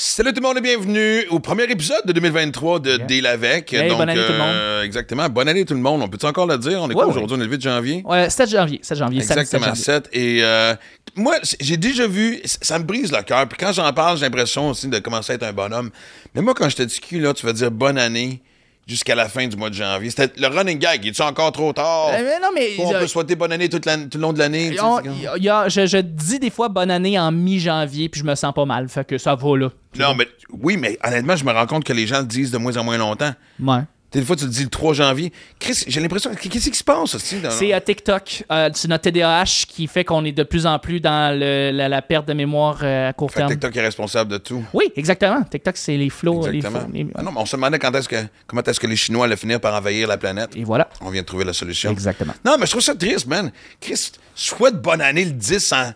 Salut tout le monde et bienvenue au premier épisode de 2023 de Yeah. Deal avec. Hey, bonne année tout le euh, exactement, bonne année tout le monde. On peut-tu encore le dire? On est Ouais, quoi ouais. aujourd'hui? On est le 8 janvier? Ouais, 7 janvier. 7 janvier. samedi 7 Exactement, janvier. 7. Et euh, moi, j'ai déjà vu, ça me brise le cœur. Puis quand j'en parle, j'ai l'impression aussi de commencer à être un bonhomme. Mais moi, quand je te dis cul, là, tu vas dire bonne année jusqu'à la fin du mois de janvier. C'était le running gag. Il est encore trop tard? Euh, mais non, mais. on euh, peut souhaiter bonne année toute tout le long de l'année. je, je dis des fois bonne année en mi-janvier, puis je me sens pas mal. Fait que ça va là. Non, mais oui, mais honnêtement, je me rends compte que les gens le disent de moins en moins longtemps. Ouais. Des fois, tu le dis le 3 janvier. Chris, j'ai l'impression. Qu'est-ce qui se passe aussi? Dans... C'est euh, TikTok. Euh, c'est notre TDAH qui fait qu'on est de plus en plus dans le- la, la perte de mémoire euh, à court Fait terme. TikTok est responsable de tout. Oui, exactement. TikTok, c'est les flots. les Exactement. flots, les- Ah non, mais on se demandait quand est-ce que, comment est-ce que les Chinois allaient finir par envahir la planète. Et voilà. On vient de trouver la solution. Exactement. Non, mais je trouve ça triste, man. Chris, souhaite bonne année le 10 sans,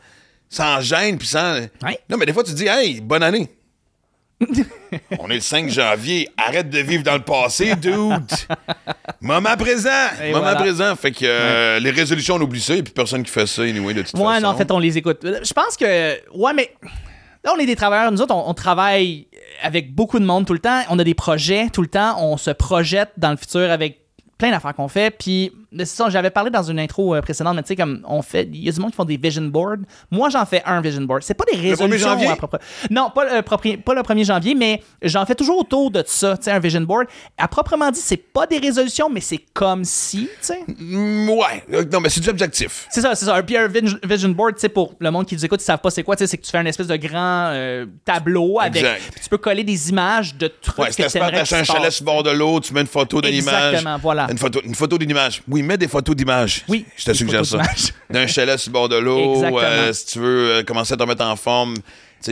sans gêne puis sans. Ouais. Non, mais des fois, tu dis, hey, bonne année. On est le 5 janvier. Arrête de vivre dans le passé, dude. Moment présent. Et Moment voilà. présent. Fait que euh, les résolutions, on oublie ça. Et puis personne qui fait ça, anyway, de toute Ouais, façon. non, en fait, on les écoute. Je pense que. Ouais, mais. Là, on est des travailleurs. Nous autres, on, on travaille avec beaucoup de monde tout le temps. On a des projets tout le temps. On se projette dans le futur avec plein d'affaires qu'on fait. Puis, ça, j'avais parlé dans une intro euh, précédente, mais tu sais, comme on fait. Il y a du monde qui font des vision boards. Moi, j'en fais un vision board. C'est pas des 1er résolutions janvier? à propre- Non, pas le, propri- pas le 1er janvier, mais j'en fais toujours autour de ça, tu sais, un vision board. À proprement dit, c'est pas des résolutions, mais c'est comme si, tu sais. Mm, ouais. Euh, Non, mais c'est du objectif. C'est ça, c'est ça. Puis un vis- vision board, tu sais, pour le monde qui nous écoute, ils savent pas c'est quoi, tu sais, c'est que tu fais un espèce de grand euh, tableau avec. Puis tu peux coller des images de trucs Ouais, t'acheter un chalet sur le bord de l'eau, tu mets une photo d'une image. Exactement, voilà. Une photo, une photo d'une image. Oui, mets des photos d'images. Oui, Je te suggère ça. D'un chalet sur le bord de l'eau. Euh, si tu veux euh, commencer à te remettre en forme, tu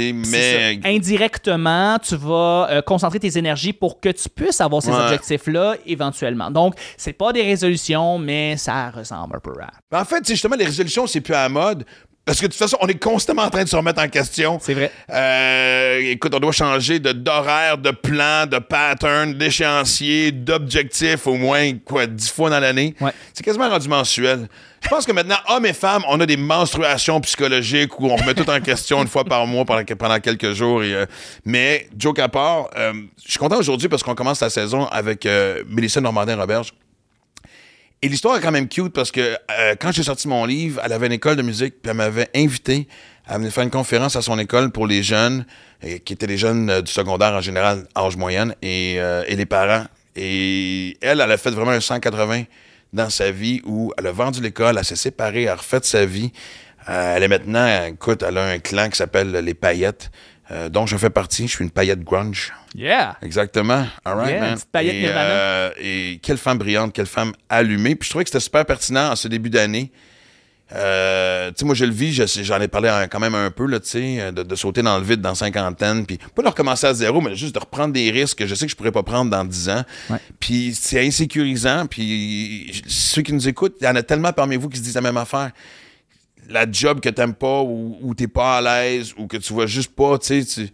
sais, C'est mais. Indirectement, tu vas euh, concentrer tes énergies pour que tu puisses avoir ces Ouais. objectifs-là éventuellement. Donc, c'est pas des résolutions, mais ça ressemble un peu à. En fait, justement, les résolutions, c'est plus à la mode. Parce que de toute façon, on est constamment en train de se remettre en question. C'est vrai. Euh, écoute, on doit changer de d'horaire, de plan, de pattern, d'échéancier, d'objectif au moins, quoi, dix fois dans l'année. Ouais. C'est quasiment rendu mensuel. Je pense que maintenant, hommes et femmes, on a des menstruations psychologiques où on remet tout en question une fois par mois pendant, pendant quelques jours. Et, euh, mais, joke à part, euh, je suis content aujourd'hui parce qu'on commence la saison avec Mélissa Normandin-Roberge. Et l'histoire est quand même cute parce que euh, quand j'ai sorti mon livre, elle avait une école de musique, puis elle m'avait invité à venir faire une conférence à son école pour les jeunes, euh, qui étaient les jeunes euh, du secondaire en général, âge moyenne, et, et les parents. Et elle, elle a fait vraiment un 180 dans sa vie où elle a vendu l'école, elle s'est séparée, elle a refait sa vie. Elle est maintenant, écoute, elle a un clan qui s'appelle les Paillettes, euh, dont je fais partie. Je suis une paillette grunge. Yeah! Exactement. All right, Yeah, man. petite paillette et, euh, et quelle femme brillante, quelle femme allumée. Puis je trouvais que c'était super pertinent en ce début d'année. Euh, tu sais, moi, je le vis, j'en ai parlé quand même un peu, là, tu sais, de, de sauter dans le vide dans cinquantaine, puis pas de recommencer à zéro, mais juste de reprendre des risques que je sais que je pourrais pas prendre dans 10 ans. Ouais. Puis c'est insécurisant, puis ceux qui nous écoutent, il y en a tellement parmi vous qui se disent la même affaire. La job que t'aimes pas, ou, ou t'es pas à l'aise, ou que tu vois juste pas, tu sais,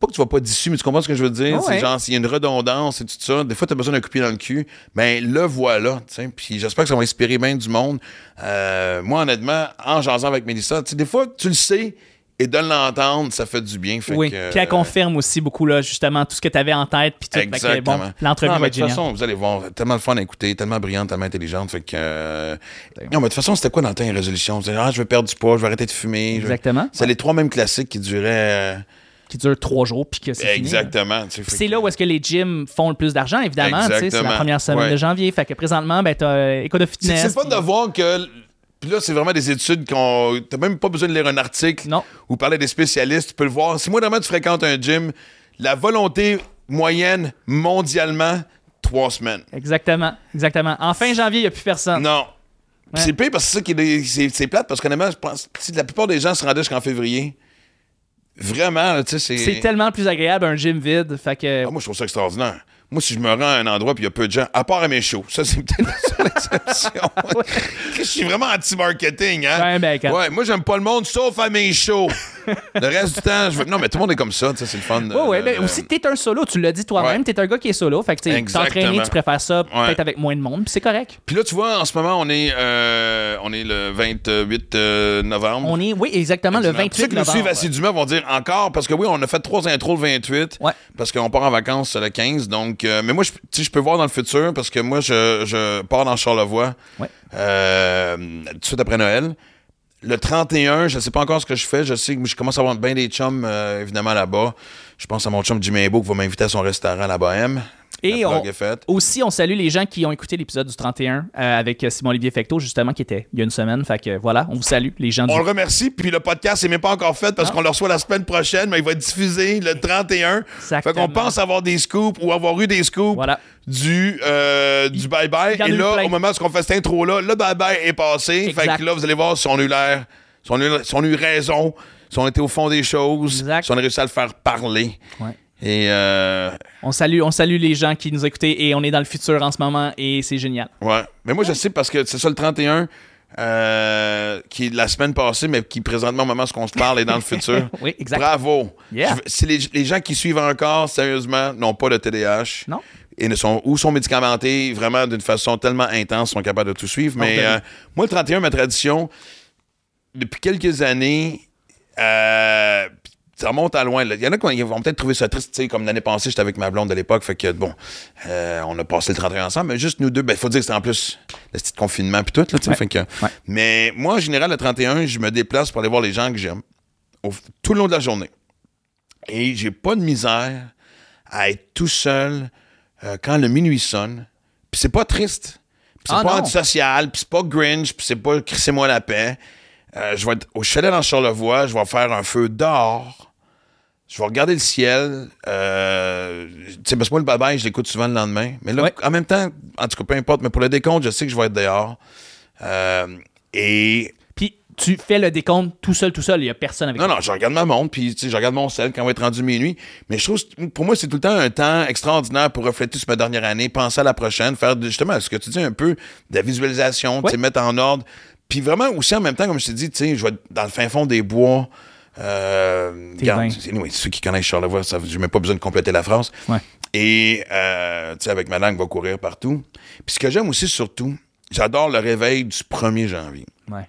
pas que tu vas pas d'issue, mais tu comprends ce que je veux dire? C'est ouais. genre, s'il y a une redondance et tout ça, des fois, tu as besoin d'un coup de pied dans le cul. Ben, le voilà, tu sais. Puis j'espère que ça va inspirer bien du monde. Euh, moi, honnêtement, en jasant avec Mélissa, tu sais, des fois, tu le sais, et de l'entendre, ça fait du bien. Fait oui. que, Puis elle euh, confirme aussi beaucoup, là, justement, tout ce que tu avais en tête. Puis tout. Exactement. bon, l'entrevue de toute façon, vous allez voir, tellement le fun à écouter, tellement brillante, tellement intelligente. Fait que. euh, Non, mais de toute façon, c'était quoi dans ta résolution? Vous ah, je vais perdre du poids, je vais arrêter de fumer. vais- Exactement. C'est les trois mêmes classiques qui duraient. euh, Qui dure trois jours, puis que c'est. Exactement. tu C'est là où est-ce que les gyms font le plus d'argent, évidemment. tu C'est la première semaine Ouais. de janvier. Fait que présentement, ben, euh, Éco de Fitness. c'est pas de voir que. Puis là, c'est vraiment des études qu'on. T'as même pas besoin de lire un article Non. ou parler des spécialistes. Tu peux le voir. Si moi, vraiment, tu fréquentes un gym, la volonté moyenne mondialement, trois semaines. Exactement. Exactement. En fin janvier, il n'y a plus personne. Non. Ouais. C'est pire parce que c'est ça qui est, c'est, c'est plate parce qu'honnêtement, je pense si la plupart des gens se rendaient jusqu'en février, vraiment, là, tu sais, c'est. C'est tellement plus agréable un gym vide. Fait que. Ah, moi, je trouve ça extraordinaire. Moi, si je me rends à un endroit puis il y a peu de gens, à part à mes shows, ça, c'est peut-être la seule exception. je suis vraiment anti-marketing, hein? Ouais, ben, quand- Ouais, moi, j'aime pas le monde sauf à mes shows. Le reste du temps, je veux. Non, mais tout le monde est comme ça, tu sais, c'est le fun. Ouais, ouais, mais aussi, t'es un solo, tu l'as dit toi-même, Ouais. t'es un gars qui est solo. Fait que tu t'entraîner, tu préfères ça Ouais. peut-être avec moins de monde, puis c'est correct. Puis là, tu vois, en ce moment, on est, euh, on est le 28 euh, novembre. On est, oui, exactement, le Excellent. Ceux 28 qui nous suivent assidûment vont dire encore, parce que oui, on a fait trois intros le 28, Ouais. parce qu'on part en vacances le 15. Donc, euh, mais moi, je, tu je peux voir dans le futur, parce que moi, je, je pars dans Charlevoix tout de suite après Noël. Le 31, je sais pas encore ce que je fais. Je sais que je commence à avoir bien des chums, euh, évidemment, là-bas. Je pense à mon chum Jimmy qui va m'inviter à son restaurant à la Bohème. Et on, aussi, on salue les gens qui ont écouté l'épisode du 31 euh, avec Simon-Olivier Fecto, justement, qui était il y a une semaine. Fait que voilà, on vous salue, les gens du On le remercie, puis le podcast n'est même pas encore fait parce Non. qu'on le reçoit la semaine prochaine, mais il va être diffusé le 31. Fait Exactement. qu'on pense avoir des scoops ou avoir eu des scoops Voilà. du, euh, du bye-bye. Et là, plein. au moment où on fait cette intro-là, le bye-bye est passé. Exact. Fait que là, vous allez voir si on a eu l'air, si si on a eu raison, si on était au fond des choses, Exact. si on a réussi à le faire parler. Ouais. Et euh, On salue, on salue les gens qui nous écoutent et on est dans le futur en ce moment et c'est génial. ouais. Mais moi, je sais parce que c'est ça le 31. euh, qui est la semaine passée, mais qui présentement, au moment où on se parle, est dans le futur. Oui, exact. Bravo. Yeah. Si les, les gens qui suivent encore, sérieusement, n'ont pas de TDAH. Non? Et ne sont, ou sont médicamentés vraiment d'une façon tellement intense, sont capables de tout suivre. Mais ben euh, moi, le 31, ma tradition, depuis quelques années, euh, ça remonte à loin. là. Il y en a qui vont peut-être trouver ça triste. tu sais, Comme l'année passée, j'étais avec ma blonde de l'époque. Fait que, bon, euh, on a passé le 31 ensemble. Mais juste nous deux, il faut dire que c'était en plus le petit confinement puis tout. Là, tu sais, Ouais. fait que- Ouais. Mais moi, en général, le 31, je me déplace pour aller voir les gens que j'aime tout le long de la journée. Et j'ai pas de misère à être tout seul euh, quand le minuit sonne. Puis c'est pas triste. Puis c'est Ah, pas non. antisocial, puis c'est pas Grinch, puis c'est pas crissez-moi la paix. Euh, je vais être au chalet dans Charlevoix, je vais faire un feu dehors. Je vais regarder le ciel. Euh, tu sais, parce que moi, le bye je l'écoute souvent le lendemain. Mais là, Ouais. en même temps, en tout cas, peu importe, mais pour le décompte, je sais que je vais être dehors. Euh, et Puis tu fais le décompte tout seul, tout seul, il y a personne avec non, toi. non, je regarde ma montre, puis tu sais, je regarde mon sel quand on va être rendu minuit. Mais je trouve, pour moi, c'est tout le temps un temps extraordinaire pour refléter sur ma dernière année, penser à la prochaine, faire justement ce que tu dis un peu de la visualisation, tu sais, Ouais. mettre en ordre. Puis vraiment aussi en même temps, comme je t'ai dit, tu sais, je vais être dans le fin fond des bois. Euh, regarde, anyway, ceux qui connaissent Charlevoix, ça, j'ai même pas besoin de compléter la phrase. Ouais. Et, euh, tu sais, avec ma langue, va courir partout. Puis ce que j'aime aussi, surtout, j'adore le réveil du 1er janvier. Ouais.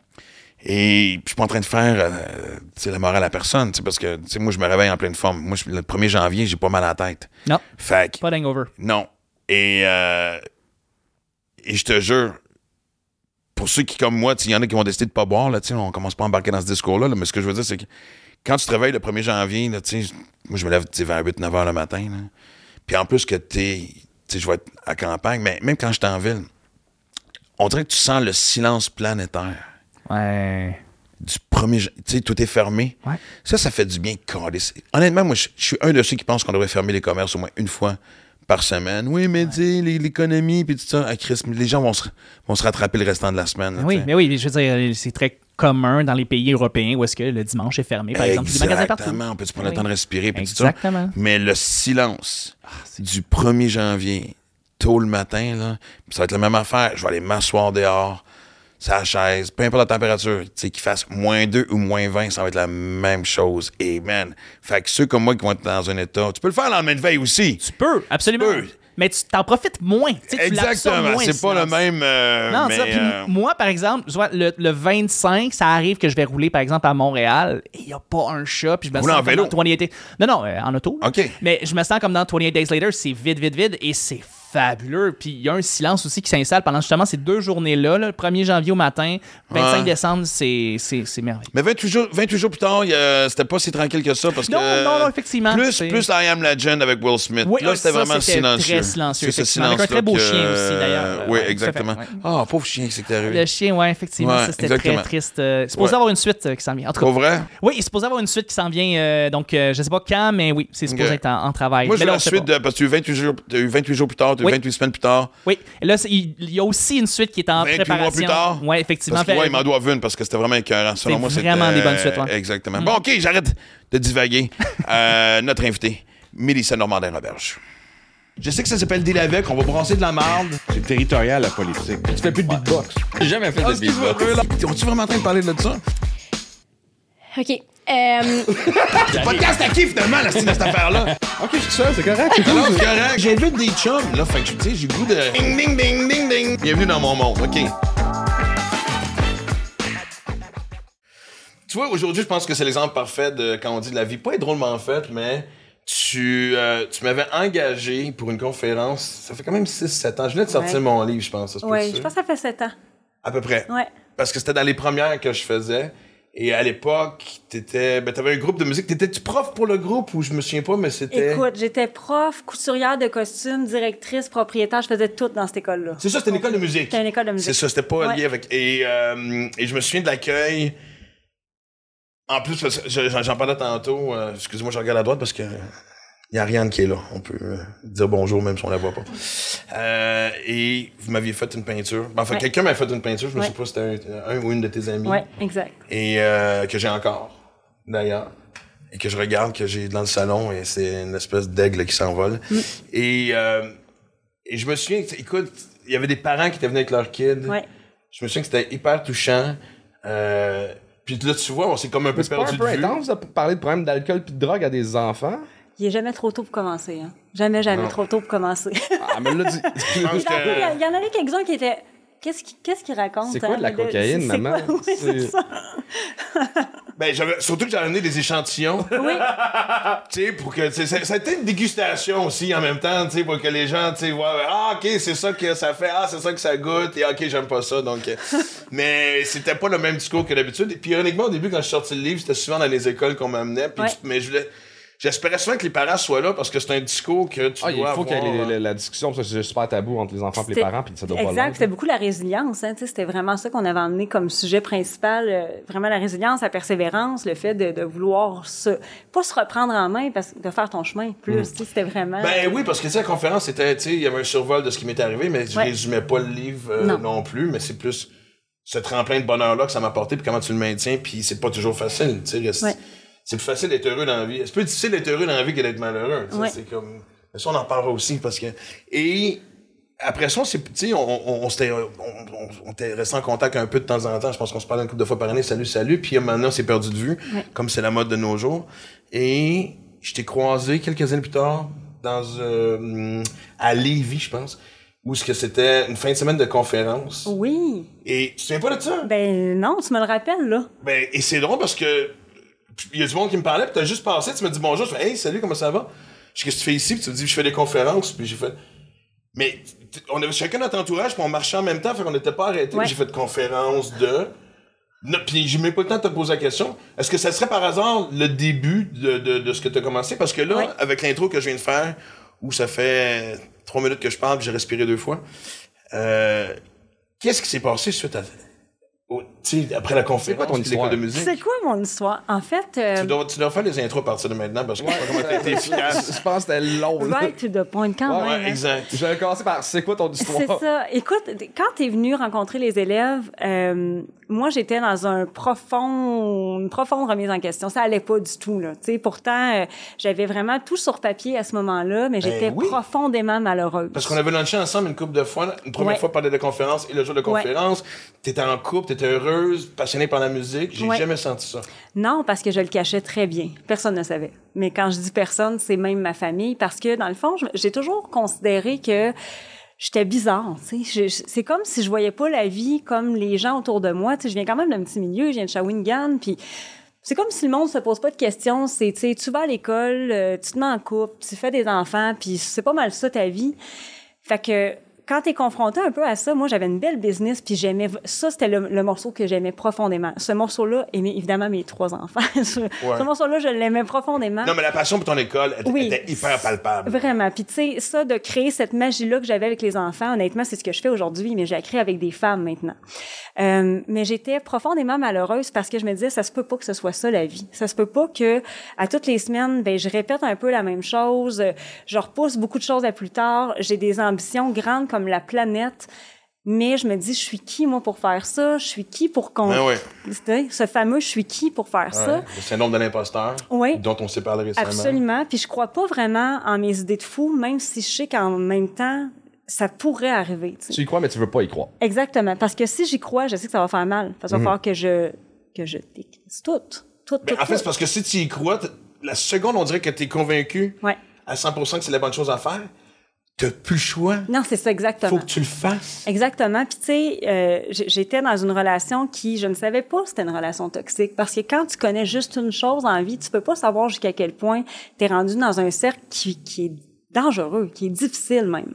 Et je suis pas en train de faire euh, la morale à personne, parce que moi, je me réveille en pleine forme. Moi, je- le 1er janvier, j'ai pas mal à la tête. Non, Fait que, pas d'hangover. non. Et, euh, et je te jure, pour ceux qui, comme moi, il y en a qui vont décider de pas boire, là, on commence pas à embarquer dans ce discours-là, là, mais ce que je veux dire, c'est que quand tu te réveilles le 1er janvier, là, moi, je me lève vers 8-9 heures le matin. là. Puis en plus que t'es, je vais être à campagne, mais même quand je suis en ville, on dirait que tu sens le silence planétaire Ouais. du premier. Tu sais, tout est fermé. Ouais. Ça, ça fait du bien. Honnêtement, moi, je suis un de ceux qui pensent qu'on devrait fermer les commerces au moins une fois par semaine. Oui, mais l'é- l'économie, puis tout ça. Ah, Christ, les gens vont se, vont se rattraper le restant de la semaine. là, Oui, mais oui, je veux dire, c'est très commun dans les pays européens où est-ce que le dimanche est fermé, par exemple. Magasins partout. Exactement. On peut se prendre Oui. le temps de respirer, puis tout ça? Exactement. Ah, Mais le silence du 1er janvier, tôt le matin, là, ça va être la même affaire. Je vais aller m'asseoir dehors, sa chaise, peu importe la température, tu sais, qu'il fasse moins 2 ou moins 20, ça va être la même chose. Et man, fait que ceux comme moi qui vont être dans un état, tu peux le faire le lendemain de veille aussi. Tu peux, absolument. Tu peux. Mais tu t'en profites moins. tu Exactement. C'est pas le même. euh, Non, mais, ça. Puis euh, moi, par exemple, le, le 25, ça arrive que je vais rouler, par exemple, à Montréal et il n'y a pas un chat. Puis je me Rouler sens en vélo? dans 28 Days- Non, non, euh, en auto. OK. Mais je me sens comme dans 28 Days Later, c'est vide, vide, vide et c'est fabuleux. Puis il y a un silence aussi qui s'installe pendant justement ces deux journées-là, là, le 1er janvier au matin, 25 Ouais. décembre, c'est c'est- c'est merveilleux. Mais 28 jours, 28 jours plus tard, il a- c'était pas si tranquille que ça parce Non, que. non, non, effectivement, Plus, c'est- plus I Am Legend avec Will Smith. Oui, là, c'était ça, vraiment c'était silencieux. très silencieux, C'est ce avec un très beau que- chien aussi, d'ailleurs. Oui, Ouais, exactement. Ah, pauvre chien que c'est t'as Le chien, ouais, effectivement, ça c'était exactement. très triste. Euh, c'est supposé avoir une suite euh, qui s'en vient. En tout cas, Pour vrai? oui, il supposé avoir une suite qui s'en vient. euh, donc, euh, je sais pas quand, mais oui, c'est supposé être en, en travail. Moi, je veux la suite. Parce que tu as eu 28 jours, t'as eu 28 jours plus tard, Oui. 28 semaines plus tard. Oui, et là, il, il y a aussi une suite qui est en 28 préparation. mois plus tard. Oui, effectivement. Parce que, Fait- ouais, il m'en doit une parce que c'était vraiment écœurant. Selon C'est moi, c'était- vraiment des bonnes suites, ouais. Mm. Exactement. Bon, OK, j'arrête de divaguer. Euh, notre invité, Mélissa Normandin-Roberge. Je sais que ça s'appelle Deal avec, on va brasser de la marde. C'est territorial, la politique. Tu fais plus de beatbox. J'ai jamais fait Ah, de beatbox. On est vraiment en train de parler de ça? OK. Euh, Le podcast à qui finalement, la style de cette affaire-là? Ok, je suis seul, c'est correct. Non, c'est correct. J'invite des chums, là, fait que, tu sais, j'ai le goût de... Ding, ding, ding, ding, ding. Bienvenue dans mon monde, OK. Tu vois, aujourd'hui, je pense que c'est l'exemple parfait de quand on dit de la vie pas est drôlement faite, mais tu, euh, tu m'avais engagé pour une conférence. Ça fait quand même 6-7 ans. Je venais de sortir Ouais. mon livre, je pense. oui, je pense que ça fait sept ans. À peu près. Ouais. Parce que c'était dans les premières que je faisais. Et à l'époque, t'étais, ben, t'avais un groupe de musique. T'étais-tu prof pour le groupe ou je me souviens pas, mais c'était. Écoute, j'étais prof, couturière de costumes, directrice, propriétaire, je faisais tout dans cette école-là. C'est ça, c'était une école de musique. C'était une école de musique. C'est ça, c'était pas Ouais. lié avec. Et, euh, et je me souviens de l'accueil. En plus, parce que je- j'en j'en parlais tantôt. euh, Excusez-moi, je regarde à droite parce que. Il y a Ariane qui est là. On peut euh, dire bonjour même si on la voit pas. Euh, et vous m'aviez fait une peinture. Enfin, Ouais. quelqu'un m'a fait une peinture. Je me Ouais. sais pas si c'était un, un ou une de tes amis. Oui, exact. et euh, que j'ai encore, d'ailleurs, et que je regarde, que j'ai dans le salon, et c'est une espèce d'aigle qui s'envole. Mm. Et, euh, et je me souviens, que, écoute, il y avait des parents qui étaient venus avec leurs kids. Ouais. Je me souviens que c'était hyper touchant. Euh, puis là, tu vois, on s'est comme un peu Mais c'est pas perdu un peu de vue. intense de parler de problèmes d'alcool puis de drogue à des enfants? Il est jamais trop tôt pour commencer. Hein. Jamais, jamais trop tôt pour commencer. Ah, mais là, il, que- y en- il y en avait quelques-uns qui étaient. Qu'est-ce qu'il qu'est-ce qu'il raconte? C'est quoi hein? de la Le- cocaïne, c'est- c'est maman? quoi? Oui, c'est C'est- ça. Ben, j'avais, surtout que j'avais amené des échantillons. Oui, tu sais, pour que, ça, ça a été une dégustation aussi en même temps, tu sais, pour que les gens, tu sais, voient, ah, ok, c'est ça que ça fait, ah, c'est ça que ça goûte, et ok, j'aime pas ça, donc. euh, mais c'était pas le même discours que d'habitude. Et puis, ironiquement, au début, quand je sorti le livre, c'était souvent dans les écoles qu'on m'amenait, puis, Ouais. mais je voulais. J'espérais souvent que les parents soient là parce que c'est un discours que tu Ah, il dois faut qu'il y ait la, la discussion, parce que c'est super tabou entre les enfants et les C'était- parents, puis ça doit Exact, c'était beaucoup la résilience. Hein, c'était vraiment ça qu'on avait emmené comme sujet principal. euh, vraiment la résilience, la persévérance, le fait de, de vouloir se, pas se reprendre en main, parce que de faire ton chemin plus. sais, C'était vraiment. Ben oui, parce que tu sais, la conférence, c'était, tu sais, il y avait un survol de ce qui m'était arrivé, mais je Ouais. résumais pas le livre euh, non. Non. plus, mais c'est plus ce tremplin de bonheur-là que ça m'a apporté, puis comment tu le maintiens, puis c'est pas toujours facile, tu sais. Ouais. C'est plus facile d'être heureux dans la vie. C'est plus difficile d'être heureux dans la vie que d'être malheureux. Ouais. C'est comme. Mais ça, on en parlera aussi, parce que. Et. Après ça, on, on, on, s'était- on, on, on était resté en contact un peu de temps en temps. Je pense qu'on se parlait une couple de fois par année. Salut, salut. Puis maintenant, on s'est perdu de vue, Ouais. comme c'est la mode de nos jours. Et je t'ai croisé quelques années plus tard dans euh, à Lévis, je pense, où ce que c'était une fin de semaine de conférence. Oui. Et tu te souviens pas de ça? Ben non, tu me le rappelles, là. Ben, et c'est drôle parce que il y a du monde qui me parlait, puis t'as juste passé, tu me dis bonjour, je fais hey, salut, comment ça va? Je dis qu'est-ce que tu fais ici? Puis tu me dis je fais des conférences, puis j'ai fait mais on avait chacun notre entourage, puis on marchait en même temps, fait qu'on n'était pas arrêtés. Ouais. J'ai fait de conférences de non, puis j'ai même pas le temps de te poser la question. Est-ce que ça serait par hasard le début de, de, de ce que tu as commencé? Parce que là, avec l'intro que je viens de faire, où ça fait trois minutes que je parle, j'ai respiré deux fois, euh, qu'est-ce qui s'est passé suite à. Au- tu sais, après la conférence quoi ton histoire? de musique? C'est quoi mon histoire? En fait, euh, Tu dois, tu dois faire les intros à partir de maintenant parce que je sais pas comment t'as été efficace. Je pense que c'était long, là. right to the point quand Ouais, même. Ouais, exact. Je vais commencer par c'est quoi ton C'est histoire? ça. Écoute, quand tu es venu rencontrer les élèves, euh, moi, j'étais dans un profond, une profonde remise en question. Ça allait pas du tout, là. Tu sais, pourtant, euh, j'avais vraiment tout sur papier à ce moment-là, mais j'étais Ben oui. profondément malheureuse. Parce qu'on avait lunché ensemble une couple de fois. Une première Ouais. fois, parler de conférence et le jour de conférence. T'étais en couple, t'étais heureuse, passionnée par la musique. J'ai Ouais. jamais senti ça. Non, parce que je le cachais très bien. Personne ne savait. Mais quand je dis personne, c'est même ma famille, parce que dans le fond, j'ai toujours considéré que j'étais bizarre. Tu sais, c'est comme si je voyais pas la vie comme les gens autour de moi. Tu sais, je viens quand même d'un petit milieu, je viens de Shawinigan, puis c'est comme si le monde se pose pas de questions. C'est, tu sais, tu vas à l'école, euh, tu te mets en couple, tu fais des enfants, puis c'est pas mal ça ta vie. Fait que quand t'es confronté un peu à ça, moi j'avais une belle business puis j'aimais ça c'était le, le morceau que j'aimais profondément. Ce morceau-là mes- évidemment mes trois enfants. ce, ce morceau-là je l'aimais profondément. Non, mais la passion pour ton école était, Oui. était hyper palpable. Vraiment. Puis tu sais, ça de créer cette magie-là que j'avais avec les enfants, honnêtement, c'est ce que je fais aujourd'hui, mais je la crée avec des femmes maintenant. Euh, mais j'étais profondément malheureuse parce que je me disais, ça se peut pas que ce soit ça la vie. Ça se peut pas que à toutes les semaines, ben je répète un peu la même chose, je repousse beaucoup de choses à plus tard. J'ai des ambitions grandes comme la planète. Mais je me dis, je suis qui, moi, pour faire ça? Je suis qui pour qu'on... Ce fameux « je suis qui » pour faire ça? Ouais. Le syndrome de l'imposteur, Oui. dont on s'est parlé récemment. Absolument. Puis je crois pas vraiment en mes idées de fou, même si je sais qu'en même temps, ça pourrait arriver. tu y crois, mais tu veux pas y croire. Exactement. Parce que si j'y crois, je sais que ça va faire mal. Parce qu'il Mhm. va falloir que je, que je décrisse tout. Tout, Ben, tout, en fait, tout. c'est parce que si tu y crois, la seconde, on dirait que tu es convaincu Ouais. à 100% que c'est la bonne chose à faire, tu plus le choix. Non, c'est ça, exactement. faut que tu le fasses. Exactement. Puis tu sais, euh, j'étais dans une relation qui, je ne savais pas c'était une relation toxique parce que quand tu connais juste une chose en vie, tu peux pas savoir jusqu'à quel point tu es rendu dans un cercle qui, qui est dangereux, qui est difficile même.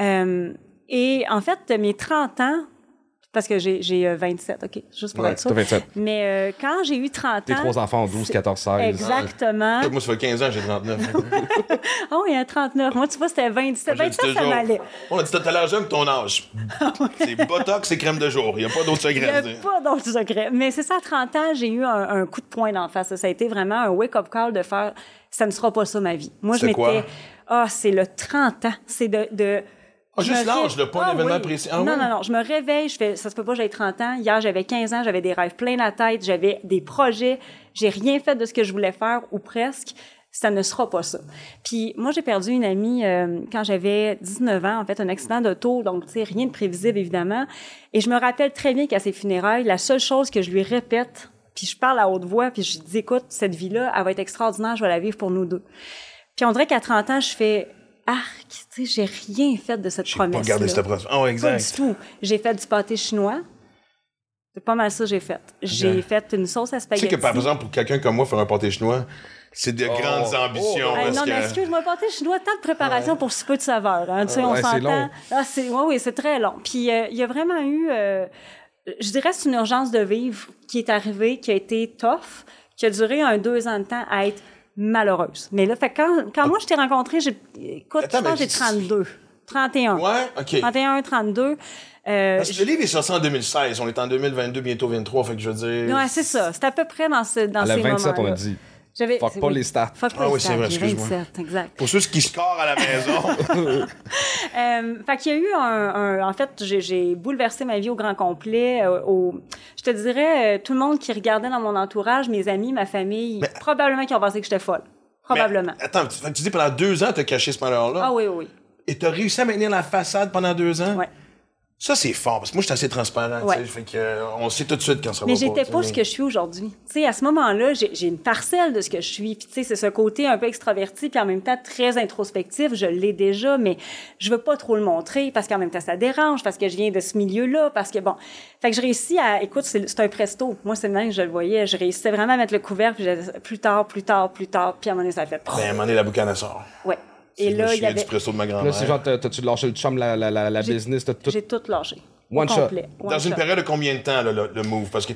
Euh, et en fait, mes 30 ans, parce que j'ai j'ai, euh, 27, OK, juste pour Ouais, être sûr. t'as 27. Mais euh, quand j'ai eu 30 Tes ans... trois enfants ont 12, 14, 16. Exactement. Moi, ça fait 15 ans, j'ai 39. Ah oui, à 39. Moi, tu vois, c'était 27. Moi, je le dis 27, ça toujours. m'allait. On a dit, t'as l'air jeune ton âge. c'est botox et crème de jour. Il n'y a pas d'autre Il n'y secret. a pas d'autre secret. Mais c'est ça, à 30 ans, j'ai eu un, un coup de poing d'en face. Ça a été vraiment un wake-up call de faire ça ne sera pas ça ma vie. Moi, je C'est quoi? m'étais. Ah, c'est le 30 ans. C'est de. de Ah, juste l'âge, là, pas un Ah événement oui. précis. Ah non, oui? non, non. Je me réveille, je fais, ça se peut pas, j'ai 30 ans. Hier, j'avais 15 ans, j'avais des rêves plein la tête, j'avais des projets. J'ai rien fait de ce que je voulais faire, ou presque. Ça ne sera pas ça. Puis moi, j'ai perdu une amie euh, quand j'avais 19 ans, en fait, un accident d'auto, donc, tu sais, rien de prévisible, évidemment. Et je me rappelle très bien qu'à ses funérailles, la seule chose que je lui répète, puis je parle à haute voix, puis je dis, écoute, cette vie-là, elle va être extraordinaire, je vais la vivre pour nous deux. Puis on dirait qu'à 30 ans, je fais, arc, tu sais, j'ai rien fait de cette J'ai pas promesse. regardé cette promesse. Ah, ouais, Pas exact. du tout. J'ai fait du pâté chinois. C'est pas mal ça que j'ai fait. J'ai fait une sauce à Tu sais spaghetti. que, par exemple, pour quelqu'un comme moi, faire un pâté chinois, c'est de grandes oh, ambitions. Hey, parce non, mais que- excuse-moi, le pâté chinois, tant de préparation pour si peu de saveur. Hein, tu sais, on Ouais, c'est s'entend. long. Ah, c'est, ouais, oui, c'est très long. Puis euh, il y a vraiment eu, euh, je dirais, c'est une urgence de vivre qui est arrivée, qui a été tough, qui a duré un deux ans de temps à être malheureuse. Mais là, fait que quand, quand moi je t'ai rencontré, j'ai, écoute, Attends, je pense j'ai 32, 31. Ouais, OK. 31, 32. Euh, Parce que le livre est sorti en 2016. On est en 2022, bientôt 23. Fait que je veux dire. Ouais, c'est ça. C'est à peu près dans, ce, dans À la ces 27, moments on a dit. J'avais, Fuck pas oui. les stats. Fuck pas Ah les oui, c'est stats, vrai, j'ai excuse-moi. 27, exact. Pour ceux qui scorent à la maison. Euh, fait qu'il y a eu un, un- en fait, j'ai, j'ai bouleversé ma vie au grand complet. euh, au, je te dirais, euh, tout le monde qui regardait dans mon entourage, mes amis, ma famille, Mais- probablement qui ont pensé que j'étais folle. Probablement. Mais, attends, tu, tu dis pendant deux ans, t'as caché ce malheur-là. ah oui, oui, oui. Et t'as réussi à maintenir la façade pendant deux ans? Ouais. Ça, c'est fort. Parce que moi, je suis assez transparent. Ouais. Fait que, euh, on sait tout de suite quand ça va Mais j'étais pas ce que je suis aujourd'hui. À ce moment-là, j'ai, une parcelle de ce que je suis. Puis c'est ce côté un peu extraverti, puis en même temps très introspectif. Je l'ai déjà, mais je veux pas trop le montrer parce qu'en même temps ça dérange, parce que je viens de ce milieu-là, parce que bon. Fait que je réussis à, écoute, c'est, un presto. Moi, c'est le même que je le voyais. Je réussissais vraiment à mettre le couvert, puis plus tard, plus tard, plus tard, puis à un moment donné, ça a fait. Ben, à un moment donné, la boucane sort. Ouais. Et là, il y avait. de ma Là, c'est genre, t'as- t'as-tu lâché le chum, la, la, la, business, t'as tout. J'ai tout lâché. One shot. complet. One Dans une période de combien de temps, là, le, le move? Parce que